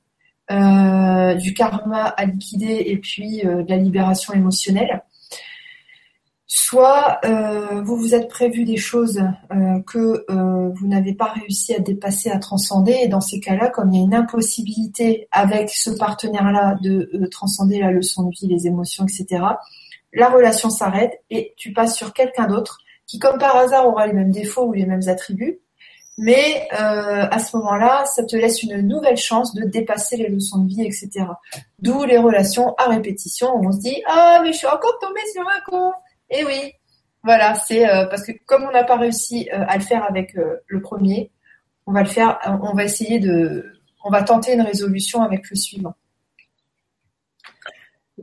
du karma à liquider et puis de la libération émotionnelle soit euh, vous vous êtes prévu des choses euh, que euh, vous n'avez pas réussi à dépasser, à transcender, et dans ces cas-là, comme il y a une impossibilité avec ce partenaire-là de transcender la leçon de vie, les émotions, etc., la relation s'arrête et tu passes sur quelqu'un d'autre qui, comme par hasard, aura les mêmes défauts ou les mêmes attributs, mais à ce moment-là, ça te laisse une nouvelle chance de dépasser les leçons de vie, etc. D'où les relations à répétition où on se dit ah mais je suis encore tombée sur un con et oui, voilà, c'est euh, parce que comme on n'a pas réussi euh, à le faire avec euh, le premier, on va le faire, on va essayer de, on va tenter une résolution avec le suivant.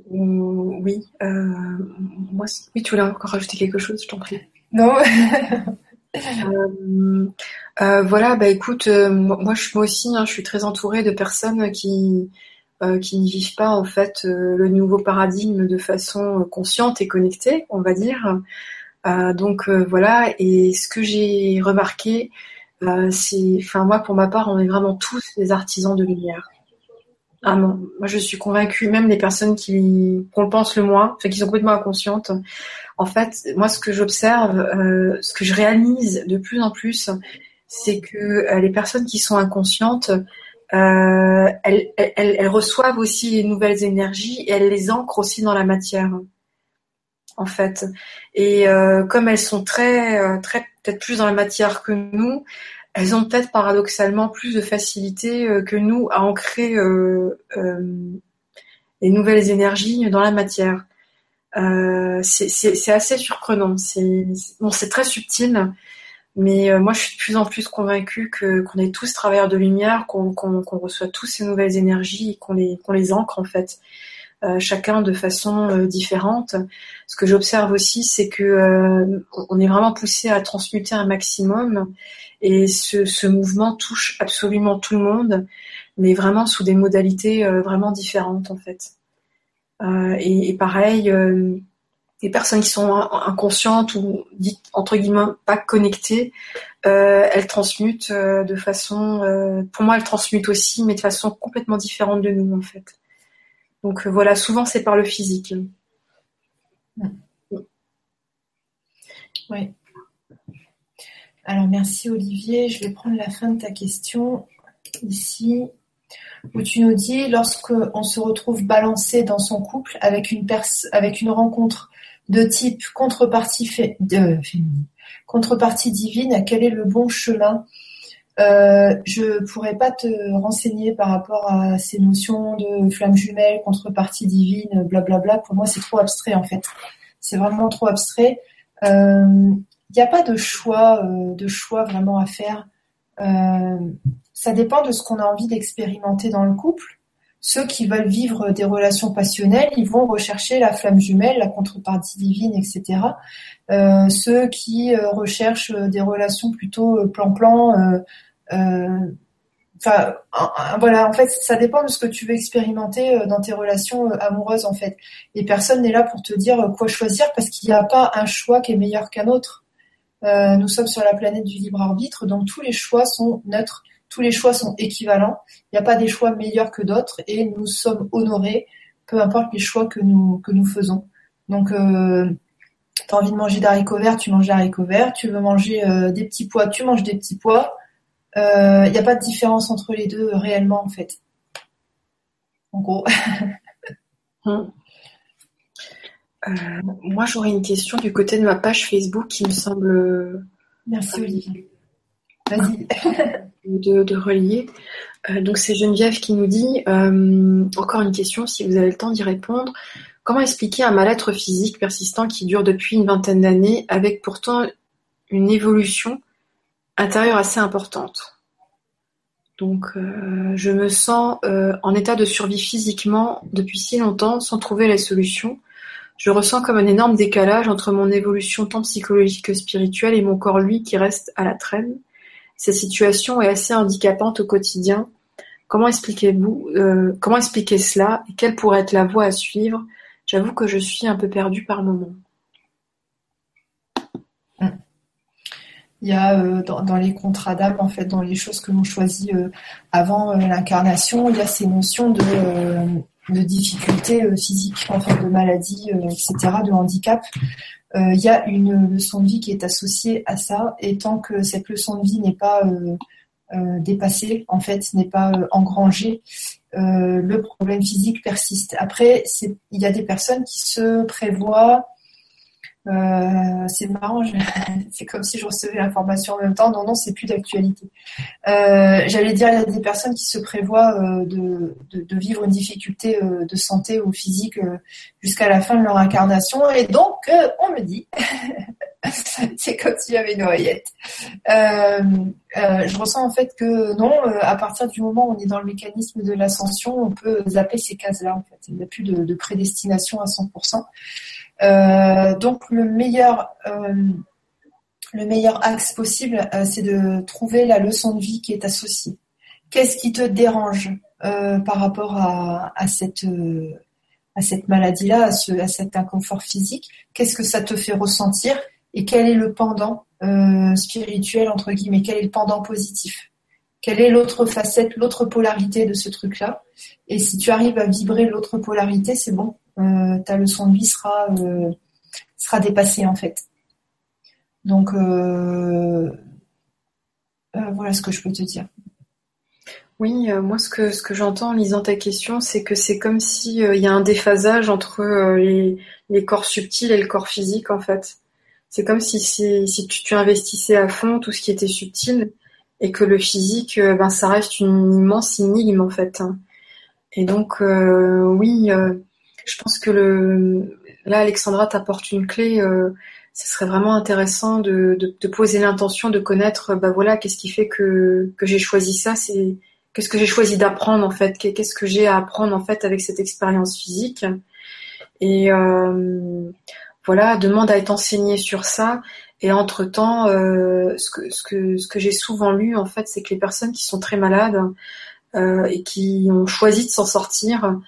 Oui, moi, oui, tu voulais encore rajouter quelque chose, je t'en prie. Non. voilà, bah écoute, moi, moi aussi, hein, je suis très entourée de personnes qui euh, qui ne vivent pas en fait euh, le nouveau paradigme de façon consciente et connectée, on va dire. Euh, donc voilà, et ce que j'ai remarqué, c'est, enfin moi pour ma part, on est vraiment tous des artisans de lumière. Ah non, moi je suis convaincue, même les personnes qui qu'on le pense le moins, enfin qui sont complètement inconscientes. En fait, moi ce que j'observe, ce que je réalise de plus en plus, c'est que les personnes qui sont inconscientes, euh, elles, reçoivent aussi les nouvelles énergies et elles les ancrent aussi dans la matière, en fait. Et euh, comme elles sont très, euh, très peut-être plus dans la matière que nous, elles ont peut-être paradoxalement plus de facilité euh, que nous à ancrer euh, les nouvelles énergies dans la matière. c'est assez surprenant. C'est très subtil. Mais euh, moi, je suis de plus en plus convaincue qu'on est tous travailleurs de lumière, qu'on reçoit tous ces nouvelles énergies, les qu'on les ancre en fait, euh, chacun de façon euh, différente. Ce que j'observe aussi, c'est que on est vraiment poussé à transmuter un maximum, et ce, mouvement touche absolument tout le monde, mais vraiment sous des modalités vraiment différentes en fait. Et, et, pareil des personnes qui sont inconscientes ou dites entre guillemets pas connectées, euh, elles transmutent euh, de façon, euh, pour moi elles transmutent aussi, mais de façon complètement différente de nous en fait. Donc voilà, souvent c'est par le physique. Oui. Alors merci Olivier, je vais prendre la fin de ta question ici où tu nous dis lorsque on se retrouve balancé dans son couple avec une rencontre de type contrepartie contrepartie divine, quel est le bon chemin? Euh, Je pourrais pas te renseigner par rapport à ces notions de flamme jumelle, contrepartie divine, blablabla. Pour moi, c'est trop abstrait en fait. C'est vraiment trop abstrait. Il n'y a pas de choix, euh, de choix vraiment à faire. Euh, ça dépend de ce qu'on a envie d'expérimenter dans le couple. Ceux qui veulent vivre des relations passionnelles, ils vont rechercher la flamme jumelle, la contrepartie divine, etc. Euh, ceux qui recherchent des relations plutôt plan-plan, enfin voilà en fait ça dépend de ce que tu veux expérimenter dans tes relations amoureuses en fait et personne n'est là pour te dire quoi choisir parce qu'il n'y a pas un choix qui est meilleur qu'un autre nous sommes sur la planète du libre arbitre donc tous les choix sont neutres tous les choix sont équivalents. Il n'y a pas des choix meilleurs que d'autres et nous sommes honorés, peu importe les choix que nous, que nous faisons. Donc, euh, tu as envie de manger d'haricots verts, tu manges d'haricots verts. Tu veux manger euh, des petits pois, tu manges des petits pois. Il euh, n'y a pas de différence entre les deux réellement, en fait. En gros. Hum. moi, j'aurais une question du côté de ma page Facebook qui me semble. Merci, Olivier. Vas-y. de, relier. Euh, donc c'est Geneviève qui nous dit, euh, encore une question, si vous avez le temps d'y répondre, comment expliquer un mal-être physique persistant qui dure depuis une vingtaine d'années avec pourtant une évolution intérieure assez importante? Donc, je me sens en état de survie physiquement depuis si longtemps sans trouver la solution. Je ressens comme un énorme décalage entre mon évolution tant psychologique que spirituelle et mon corps, lui, qui reste à la traîne. Cette situation est assez handicapante au quotidien. Comment expliquez-vous, euh, comment expliquer cela et quelle pourrait être la voie à suivre? J'avoue que je suis un peu perdue par moment. Il y a euh, dans, les contrats d'âme, en fait, dans les choses que l'on choisit euh, avant l'incarnation, il y a ces notions de de difficultés euh, physiques, en fait, de maladies, euh, etc., de handicap. Euh, il y a une leçon de vie qui est associée à ça, et tant que cette leçon de vie n'est pas dépassée, en fait, n'est pas engrangée, le problème physique persiste. Après, il y a des personnes qui se prévoient euh, c'est marrant, c'est comme si je recevais l'information en même temps. Non, non, c'est plus d'actualité. Euh, j'allais dire, il y a des personnes qui se prévoient euh, de, vivre une difficulté de santé ou physique jusqu'à la fin de leur incarnation. Et donc, on me dit, c'est comme s'il y avait une oreillette. je ressens en fait que non, à partir du moment où on est dans le mécanisme de l'ascension, on peut zapper ces cases-là. Il n'y a plus de, de prédestination à 100%. Euh, donc le meilleur, euh, le meilleur axe possible, euh, c'est de trouver la leçon de vie qui est associée. Qu'est-ce qui te dérange par rapport à, à cette à cette maladie-là, à, ce, à cet inconfort physique? Qu'est-ce que ça te fait ressentir? Et quel est le pendant spirituel entre guillemets? Quel est le pendant positif? Quelle est l'autre facette, l'autre polarité de ce truc-là? Et si tu arrives à vibrer l'autre polarité, c'est bon. euh, ta leçon de vie sera, euh, sera dépassée en fait. Donc euh, voilà ce que je peux te dire. Oui, moi ce que ce que j'entends en lisant ta question, c'est que c'est comme si il y a un déphasage entre les, les, corps subtils et le corps physique en fait. C'est comme si, si, tu, tu, investissais à fond tout ce qui était subtil et que le physique, ben ça reste une immense énigme en fait. Et donc oui, je pense que le, là, Alexandra t'apporte une clé. Euh, ce serait vraiment intéressant de, de, poser l'intention de connaître, bah voilà, qu'est-ce qui fait que, que j'ai choisi ça, c'est qu'est-ce que j'ai choisi d'apprendre en fait, qu'est-ce que j'ai à apprendre en fait avec cette expérience physique. Et euh, voilà, demande à être enseigné sur ça. Et entre temps, euh, ce que ce que ce que j'ai souvent lu en fait, c'est que les personnes qui sont très malades et qui ont choisi de s'en sortir,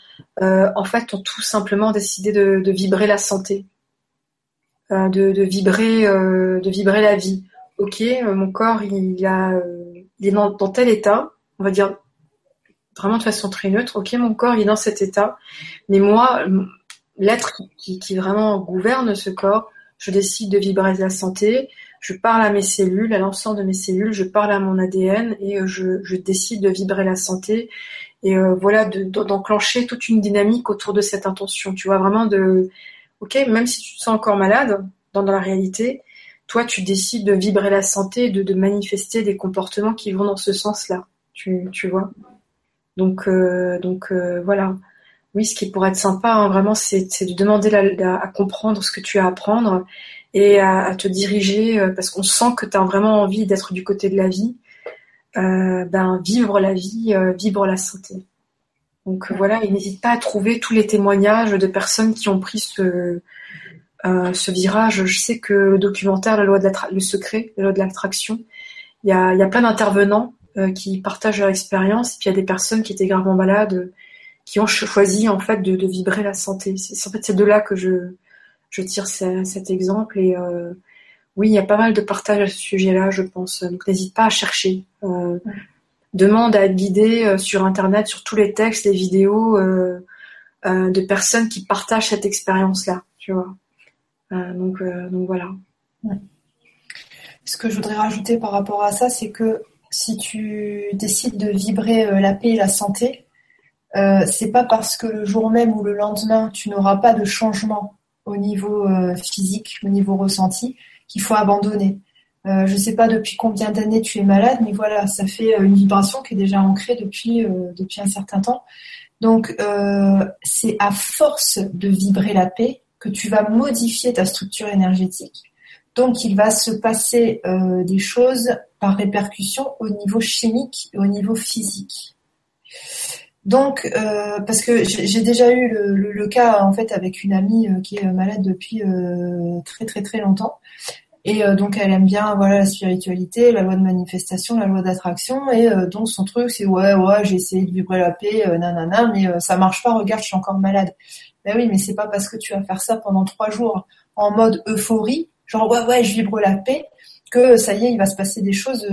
euh, en fait, ont tout simplement décidé de, vibrer la santé, euh, de, vibrer, la vie. Ok, mon corps, il, est dans, tel état, on va dire vraiment de façon très neutre. Ok, mon corps, il est dans cet état, mais moi, l'être qui vraiment gouverne ce corps, je décide de vibrer la santé, je parle à mes cellules, à l'ensemble de mes cellules, je parle à mon ADN et euh, je, décide de vibrer la santé et euh, voilà d'enclencher toute une dynamique autour de cette intention. Tu vois vraiment de, ok, même si tu te sens encore malade dans, la réalité, toi tu décides de vibrer la santé, de, de manifester des comportements qui vont dans ce sens-là. Tu, tu vois? Donc euh, donc voilà. Oui, ce qui pourrait être sympa, hein, vraiment, c'est de demander à comprendre ce que tu as à apprendre et à, te diriger euh, parce qu'on sent que tu as vraiment envie d'être du côté de la vie, euh, ben vivre la vie, euh, vivre la santé. Donc voilà, et n'hésite pas à trouver tous les témoignages de personnes qui ont pris ce, ce virage. Je sais que le documentaire La loi de le secret, la loi de l'attraction, il y a, y a plein d'intervenants qui partagent leur expérience, et puis il y a des personnes qui étaient gravement malades, qui ont choisi en fait de, vibrer la santé. C'est en fait de là que je je tire cet exemple et euh, oui, il y a pas mal de partage à ce sujet-là, je pense. Donc n'hésite pas à chercher. Euh, demande à être guidé euh, sur Internet, sur tous les textes, les vidéos de personnes qui partagent cette expérience-là, tu vois. donc, donc voilà. Ce que je voudrais rajouter par rapport à ça, c'est que si tu décides de vibrer la paix et la santé, euh, c'est pas parce que le jour même ou le lendemain tu n'auras pas de changement au niveau euh, physique, au niveau ressenti, qu'il faut abandonner. Euh, je ne sais pas depuis combien d'années tu es malade, mais voilà, ça fait euh, une vibration qui est déjà ancrée depuis, depuis un certain temps. Donc, c'est à force de vibrer la paix que tu vas modifier ta structure énergétique. Donc, il va se passer des choses par répercussion au niveau chimique et au niveau physique. Donc, euh, parce que j'ai déjà eu le, cas en fait avec une amie euh, qui est malade depuis euh, très très très longtemps, et donc elle aime bien voilà la spiritualité, la loi de manifestation, la loi d'attraction, et donc son truc c'est ouais ouais j'ai essayé de vibrer la paix, nanana, mais ça marche pas, regarde je suis encore malade. Ben oui, mais c'est pas parce que tu vas faire ça pendant trois jours en mode euphorie, genre ouais ouais je vibre la paix, que ça y est il va se passer des choses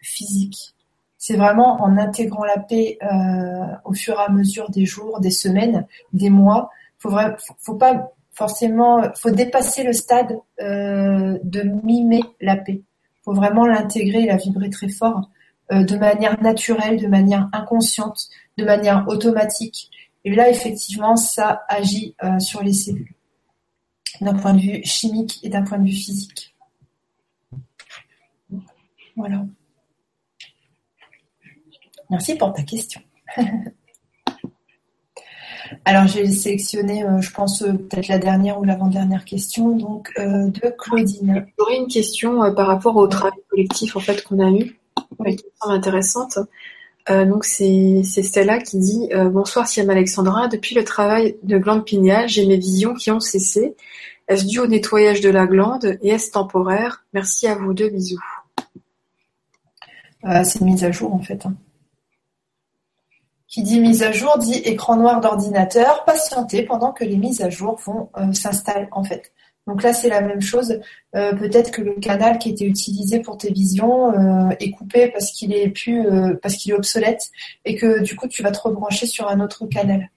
physiques c'est vraiment en intégrant la paix euh, au fur et à mesure des jours, des semaines, des mois. Faut vraiment, faut pas forcément, faut dépasser le stade euh, de mimer la paix. Faut vraiment l'intégrer, la vibrer très fort, euh, de manière naturelle, de manière inconsciente, de manière automatique. Et là, effectivement, ça agit sur les cellules, d'un point de vue chimique et d'un point de vue physique. Voilà. Merci pour ta question. Alors, j'ai sélectionné, euh, je pense, euh, peut-être la dernière ou l'avant-dernière question, donc euh, de Claudine. J'aurais une question par rapport au travail collectif en fait qu'on a eu, qui semble intéressante. donc, c'est Stella qui dit Bonsoir, Siam Alexandra. Depuis le travail de glande pinéale, j'ai mes visions qui ont cessé. Est-ce dû au nettoyage de la glande et est-ce temporaire? Merci à vous deux, bisous. c'est une mise à jour en fait. Hein. Qui dit mise à jour dit écran noir d'ordinateur, patienter pendant que les mises à jour vont euh, s'installer en fait. Donc là c'est la même chose. Euh, peut-être que le canal qui était utilisé pour tes visions euh, est coupé parce qu'il est plus parce qu'il est obsolète et que du coup tu vas te rebrancher sur un autre canal.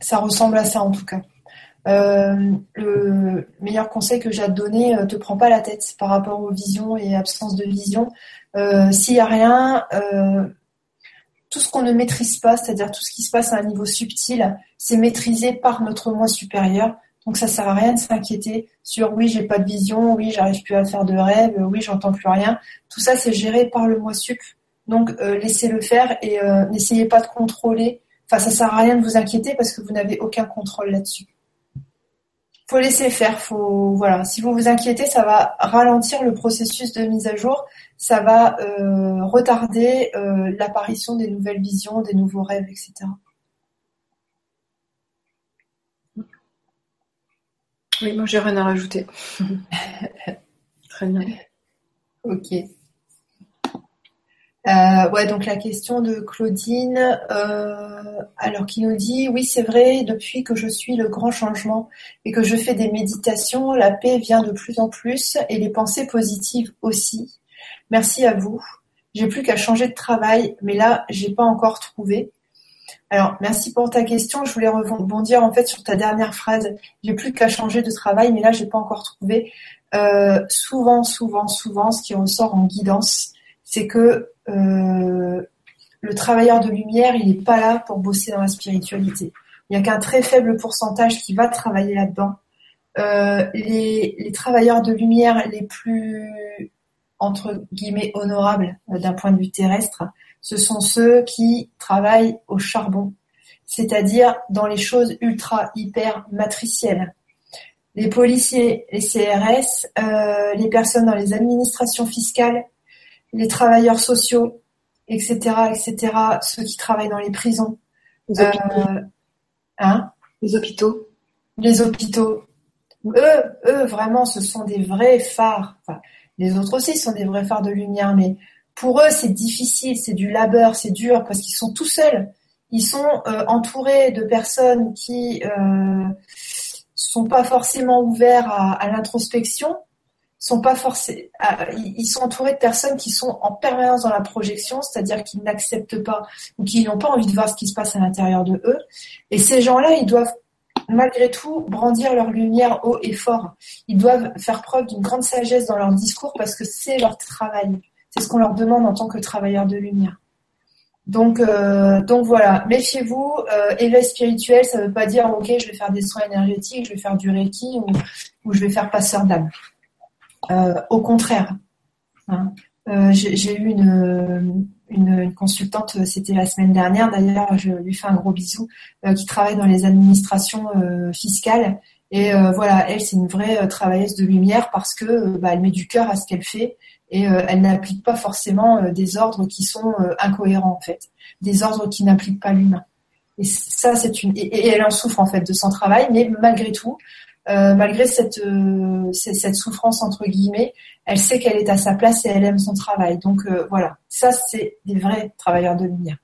Ça ressemble à ça en tout cas. Le meilleur conseil que j'ai à te donner, te prends pas la tête par rapport aux visions et absence de vision. Euh, s'il n'y a rien, euh, tout ce qu'on ne maîtrise pas, c'est-à-dire tout ce qui se passe à un niveau subtil, c'est maîtrisé par notre moi supérieur. Donc ça sert à rien de s'inquiéter sur oui j'ai pas de vision, oui j'arrive plus à faire de rêve, oui j'entends plus rien. Tout ça c'est géré par le moi sup. Donc euh, laissez-le faire et n'essayez pas de contrôler. Enfin ça sert à rien de vous inquiéter parce que vous n'avez aucun contrôle là-dessus faut laisser faire. Faut voilà. Si vous vous inquiétez, ça va ralentir le processus de mise à jour. Ça va euh, retarder euh, l'apparition des nouvelles visions, des nouveaux rêves, etc. Oui, moi j'ai rien à rajouter. Très bien. Ok. Euh, ouais, donc la question de Claudine, euh, alors qui nous dit oui c'est vrai depuis que je suis le grand changement et que je fais des méditations, la paix vient de plus en plus et les pensées positives aussi. Merci à vous. J'ai plus qu'à changer de travail, mais là j'ai pas encore trouvé. Alors merci pour ta question. Je voulais rebondir en fait sur ta dernière phrase. J'ai plus qu'à changer de travail, mais là j'ai pas encore trouvé. Euh, souvent, souvent, souvent, ce qui ressort en guidance, c'est que euh, le travailleur de lumière, il n'est pas là pour bosser dans la spiritualité. Il n'y a qu'un très faible pourcentage qui va travailler là-dedans. Euh, les, travailleurs de lumière les plus entre guillemets honorables euh, d'un point de vue terrestre, ce sont ceux qui travaillent au charbon, c'est-à-dire dans les choses ultra hyper matricielles. Les policiers, les CRS, les personnes dans les administrations fiscales, les travailleurs sociaux, etc., etc., ceux qui travaillent dans les prisons. Les hôpitaux. Euh, hein? Les hôpitaux. Les hôpitaux. Eux, eux, vraiment, ce sont des vrais phares. Enfin, les autres aussi sont des vrais phares de lumière, mais pour eux, c'est difficile, c'est du labeur, c'est dur, parce qu'ils sont tout seuls. Ils sont euh, entourés de personnes qui euh, sont pas forcément ouverts à, à l'introspection, forcés, ils sont entourés de personnes qui sont en permanence dans la projection, c'est-à-dire qu'ils n'acceptent pas ou qui n'ont pas envie de voir ce qui se passe à l'intérieur de eux. Et ces gens-là, ils doivent malgré tout brandir leur lumière haut et fort. Ils doivent faire preuve d'une grande sagesse dans leur discours parce que c'est leur travail. C'est ce qu'on leur demande en tant que travailleurs de lumière. Donc, euh, donc voilà, méfiez-vous. Euh, éveil spirituel, ça ne veut pas dire ok, je vais faire des soins énergétiques, je vais faire du reiki ou, ou je vais faire passeur d'âme. Euh, au contraire, hein. euh, j'ai eu une, une, consultante, c'était la semaine dernière d'ailleurs, je lui fais un gros bisou, euh, qui travaille dans les administrations fiscales Et voilà, elle, c'est une vraie travailleuse de lumière parce que bah, elle met du cœur à ce qu'elle fait et elle n'applique pas forcément des ordres qui sont incohérents en fait, des ordres qui n'impliquent pas l'humain. Et ça, c'est une et, elle en souffre en fait de son travail, mais malgré tout, euh, malgré cette, euh, cette souffrance entre guillemets, elle sait qu'elle est à sa place et elle aime son travail. Donc euh, voilà, ça c'est des vrais travailleurs de lumière.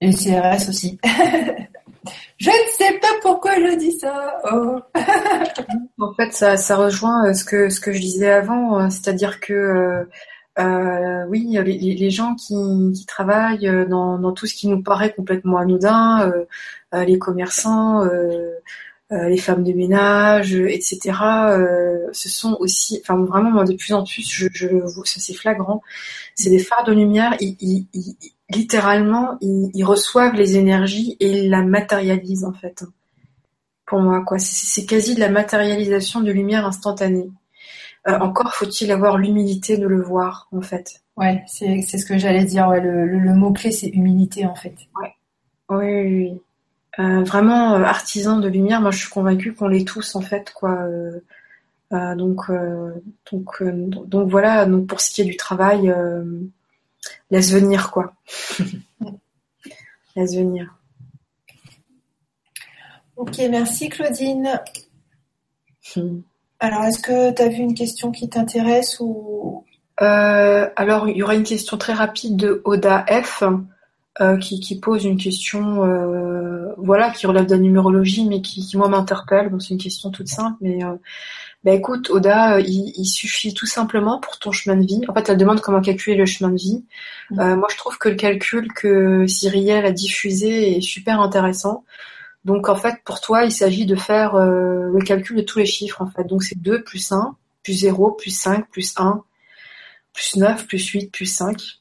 Et CRS aussi. je ne sais pas pourquoi je dis ça. Oh. en fait, ça, ça rejoint ce que ce que je disais avant, c'est-à-dire que euh, oui, les, gens qui, qui travaillent euh, dans, dans, tout ce qui nous paraît complètement anodin, euh, euh les commerçants, euh, les femmes de ménage, etc. ce sont aussi, enfin vraiment moi de plus en plus, je, je c'est flagrant, c'est des phares de lumière. Ils, ils, ils, littéralement, ils, reçoivent les énergies et ils la matérialisent en fait. Pour moi, quoi, c'est quasi de la matérialisation de lumière instantanée. Euh, encore faut-il avoir l'humilité de le voir, en fait. Ouais, c'est ce que j'allais dire. le, mot-clé, c'est humilité, en fait. Ouais. Oui, oui, euh, vraiment, euh, artisan de lumière, moi je suis convaincue qu'on l'est tous, en fait, quoi. donc, donc, donc voilà, donc pour ce qui est du travail, laisse venir, quoi. laisse venir. Ok, merci Claudine. Hmm. Alors, est-ce que tu as vu une question qui t'intéresse ou? Euh, Alors, il y aura une question très rapide de Oda F euh, qui, pose une question, euh, voilà, qui relève de la numérologie, mais qui, moi m'interpelle. Bon, c'est une question toute simple, mais bah écoute, Oda, il, suffit tout simplement pour ton chemin de vie. En fait, elle demande comment calculer le chemin de vie. Mm. moi, je trouve que le calcul que Cyrielle a diffusé est super intéressant. Donc en fait, pour toi, il s'agit de faire euh, le calcul de tous les chiffres en fait. Donc c'est 2 plus 1, plus 0, plus 5, plus 1, plus 9, plus 8, plus 5.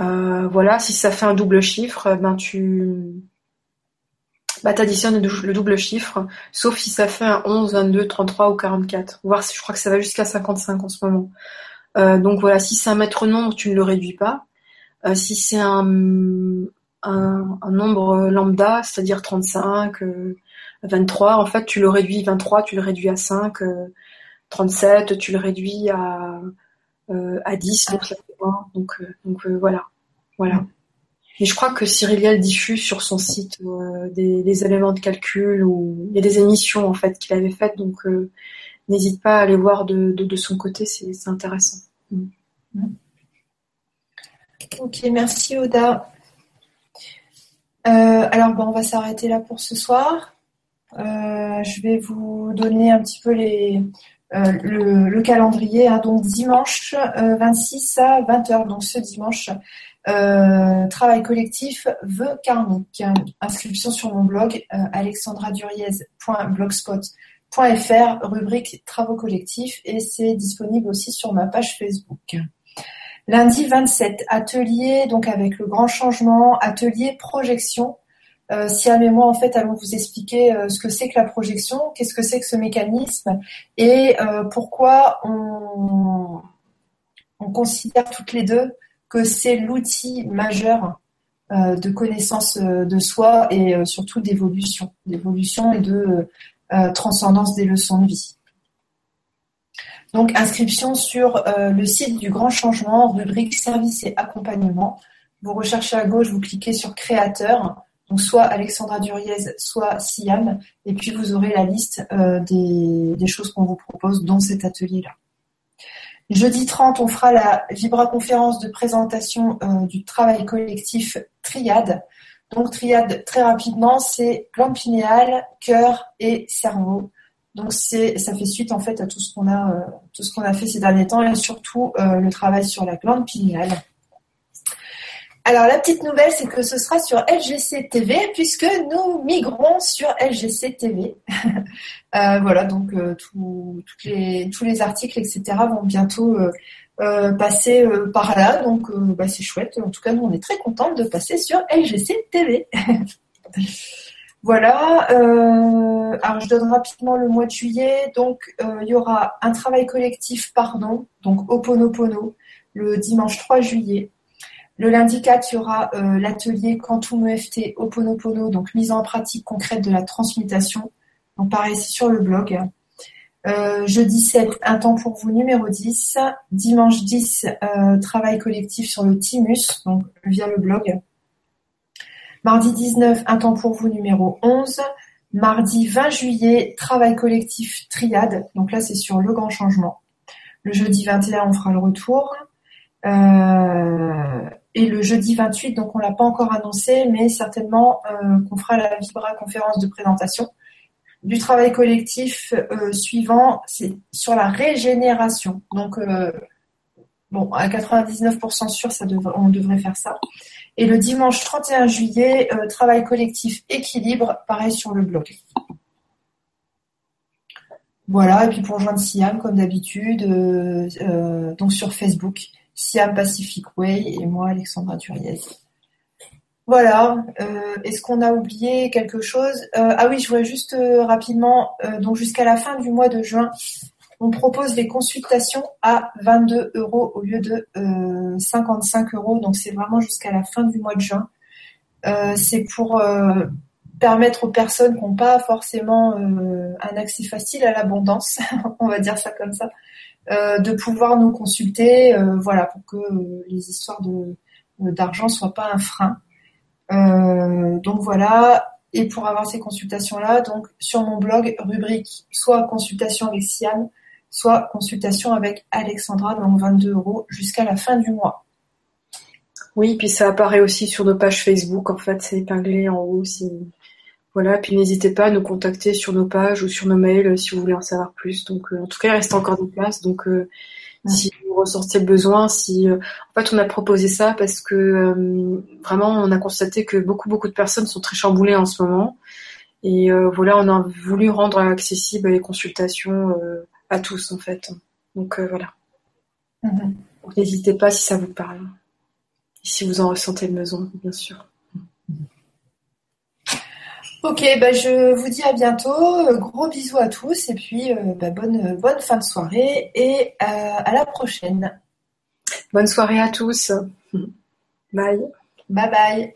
Euh, voilà, si ça fait un double chiffre, ben tu bah, additionnes le double chiffre, sauf si ça fait un 11, 22, 33 ou 44. Voir si je crois que ça va jusqu'à 55 en ce moment. Euh, donc voilà, si c'est un maître nombre, tu ne le réduis pas. si c'est un, un, nombre lambda, c'est-à-dire 35, 23, euh, en fait, tu le réduis 23, tu le réduis à 5, 37, euh, tu le réduis à, euh, à 10, donc ça fait Donc, donc voilà. Voilà. Et je crois que Cyriliel diffuse sur son site des, éléments de calcul ou des émissions en fait qu'il avait faites, donc n'hésite pas à aller voir de, de, son côté, c'est intéressant. Mm. Ok, merci Oda. Euh, alors, bon, on va s'arrêter là pour ce soir. Euh, je vais vous donner un petit peu euh, le, calendrier. Hein. donc, dimanche 26 à 20h, donc ce dimanche, travail collectif, vœux karmique. Inscription sur mon blog alexandraduriez.blogspot.fr, rubrique travaux collectifs, et c'est disponible aussi sur ma page Facebook. Lundi 27, atelier donc avec le grand changement, atelier projection. Euh, Siam et moi, en fait, allons vous expliquer euh, ce que c'est que la projection, qu'est-ce que c'est que ce mécanisme et euh, pourquoi on, on, considère toutes les deux que c'est l'outil majeur euh, de connaissance euh, de soi et surtout d'évolution, d'évolution et de transcendance des leçons de vie. Donc, inscription sur euh, le site du Grand Changement, rubrique service et accompagnement. Vous recherchez à gauche, vous cliquez sur créateur, donc soit Alexandra Duriez, soit Siam, et puis vous aurez la liste euh, des, choses qu'on vous propose dans cet atelier-là. Jeudi 30, on fera la Vibra conférence de présentation euh, du travail collectif Triade. Donc Triade, très rapidement, c'est glande pinéale, cœur et cerveau. Donc c'est, ça fait suite en fait à tout ce qu'on a, euh, tout ce qu'on a fait ces derniers temps et surtout euh, le travail sur la glande pinéale. Alors la petite nouvelle, c'est que ce sera sur LGC TV puisque nous migrons sur LGC TV. euh, voilà, donc tous les articles, etc. vont bientôt passer par là, donc bah, c'est chouette. En tout cas, nous on est très contents de passer sur LGC TV. Voilà. Euh, alors je donne rapidement le mois de juillet. Donc euh, il y aura un travail collectif, pardon, donc Oponopono, le dimanche 3 juillet. Le lundi 4, il y aura euh, l'atelier Quantum EFT Oponopono, donc mise en pratique concrète de la transmutation. Donc pareil, sur le blog. Jeudi 7, un temps pour vous numéro 10. Dimanche 10, euh, travail collectif sur le Timus, donc via le blog. Mardi 19, un temps pour vous numéro 11. Mardi 20 juillet, travail collectif triade. Donc là, c'est sur le grand changement. Le jeudi 21, on fera le retour. Euh, et le jeudi 28, donc on l'a pas encore annoncé, mais certainement qu'on fera la Vibra conférence de présentation du travail collectif euh, suivant, c'est sur la régénération. Donc, euh, bon, à 99% sûr, on devrait faire ça. Et le dimanche 31 juillet, euh, travail collectif équilibre, pareil sur le blog. Voilà, et puis pour joindre Siam, comme d'habitude, donc sur Facebook, Siam Pacific Way et moi, Alexandra Duriez. Voilà. Euh, est-ce qu'on a oublié quelque chose? Euh, Ah oui, je voudrais juste euh, rapidement, donc jusqu'à la fin du mois de juin, on propose des consultations à 22 euros au lieu de 55 euros. Donc c'est vraiment jusqu'à la fin du mois de juin. c'est pour permettre aux personnes qui n'ont pas forcément un accès facile à l'abondance, on va dire ça comme ça, de pouvoir nous consulter, voilà, pour que les histoires de d'argent soient pas un frein. Euh, donc voilà. Et pour avoir ces consultations-là, donc sur mon blog, rubrique soit consultation avec Siam, soit consultation avec Alexandra, donc 22 euros jusqu'à la fin du mois. Oui, puis ça apparaît aussi sur nos pages Facebook. En fait, c'est épinglé en haut. Voilà, puis n'hésitez pas à nous contacter sur nos pages ou sur nos mails si vous voulez en savoir plus. Donc, euh, en tout cas, il reste encore des places. Donc, euh, si vous ressentez le besoin, si euh, en fait on a proposé ça parce que euh, vraiment on a constaté que beaucoup beaucoup de personnes sont très chamboulées en ce moment et euh, voilà on a voulu rendre accessible les consultations à tous en fait. Donc voilà. Mm-hmm. N'hésitez pas si ça vous parle et si vous en ressentez le besoin bien sûr. Ok, bah je vous dis à bientôt. Gros bisous à tous et puis euh, bah, bonne, bonne fin de soirée et euh, à la prochaine. Bonne soirée à tous. Bye. Bye bye.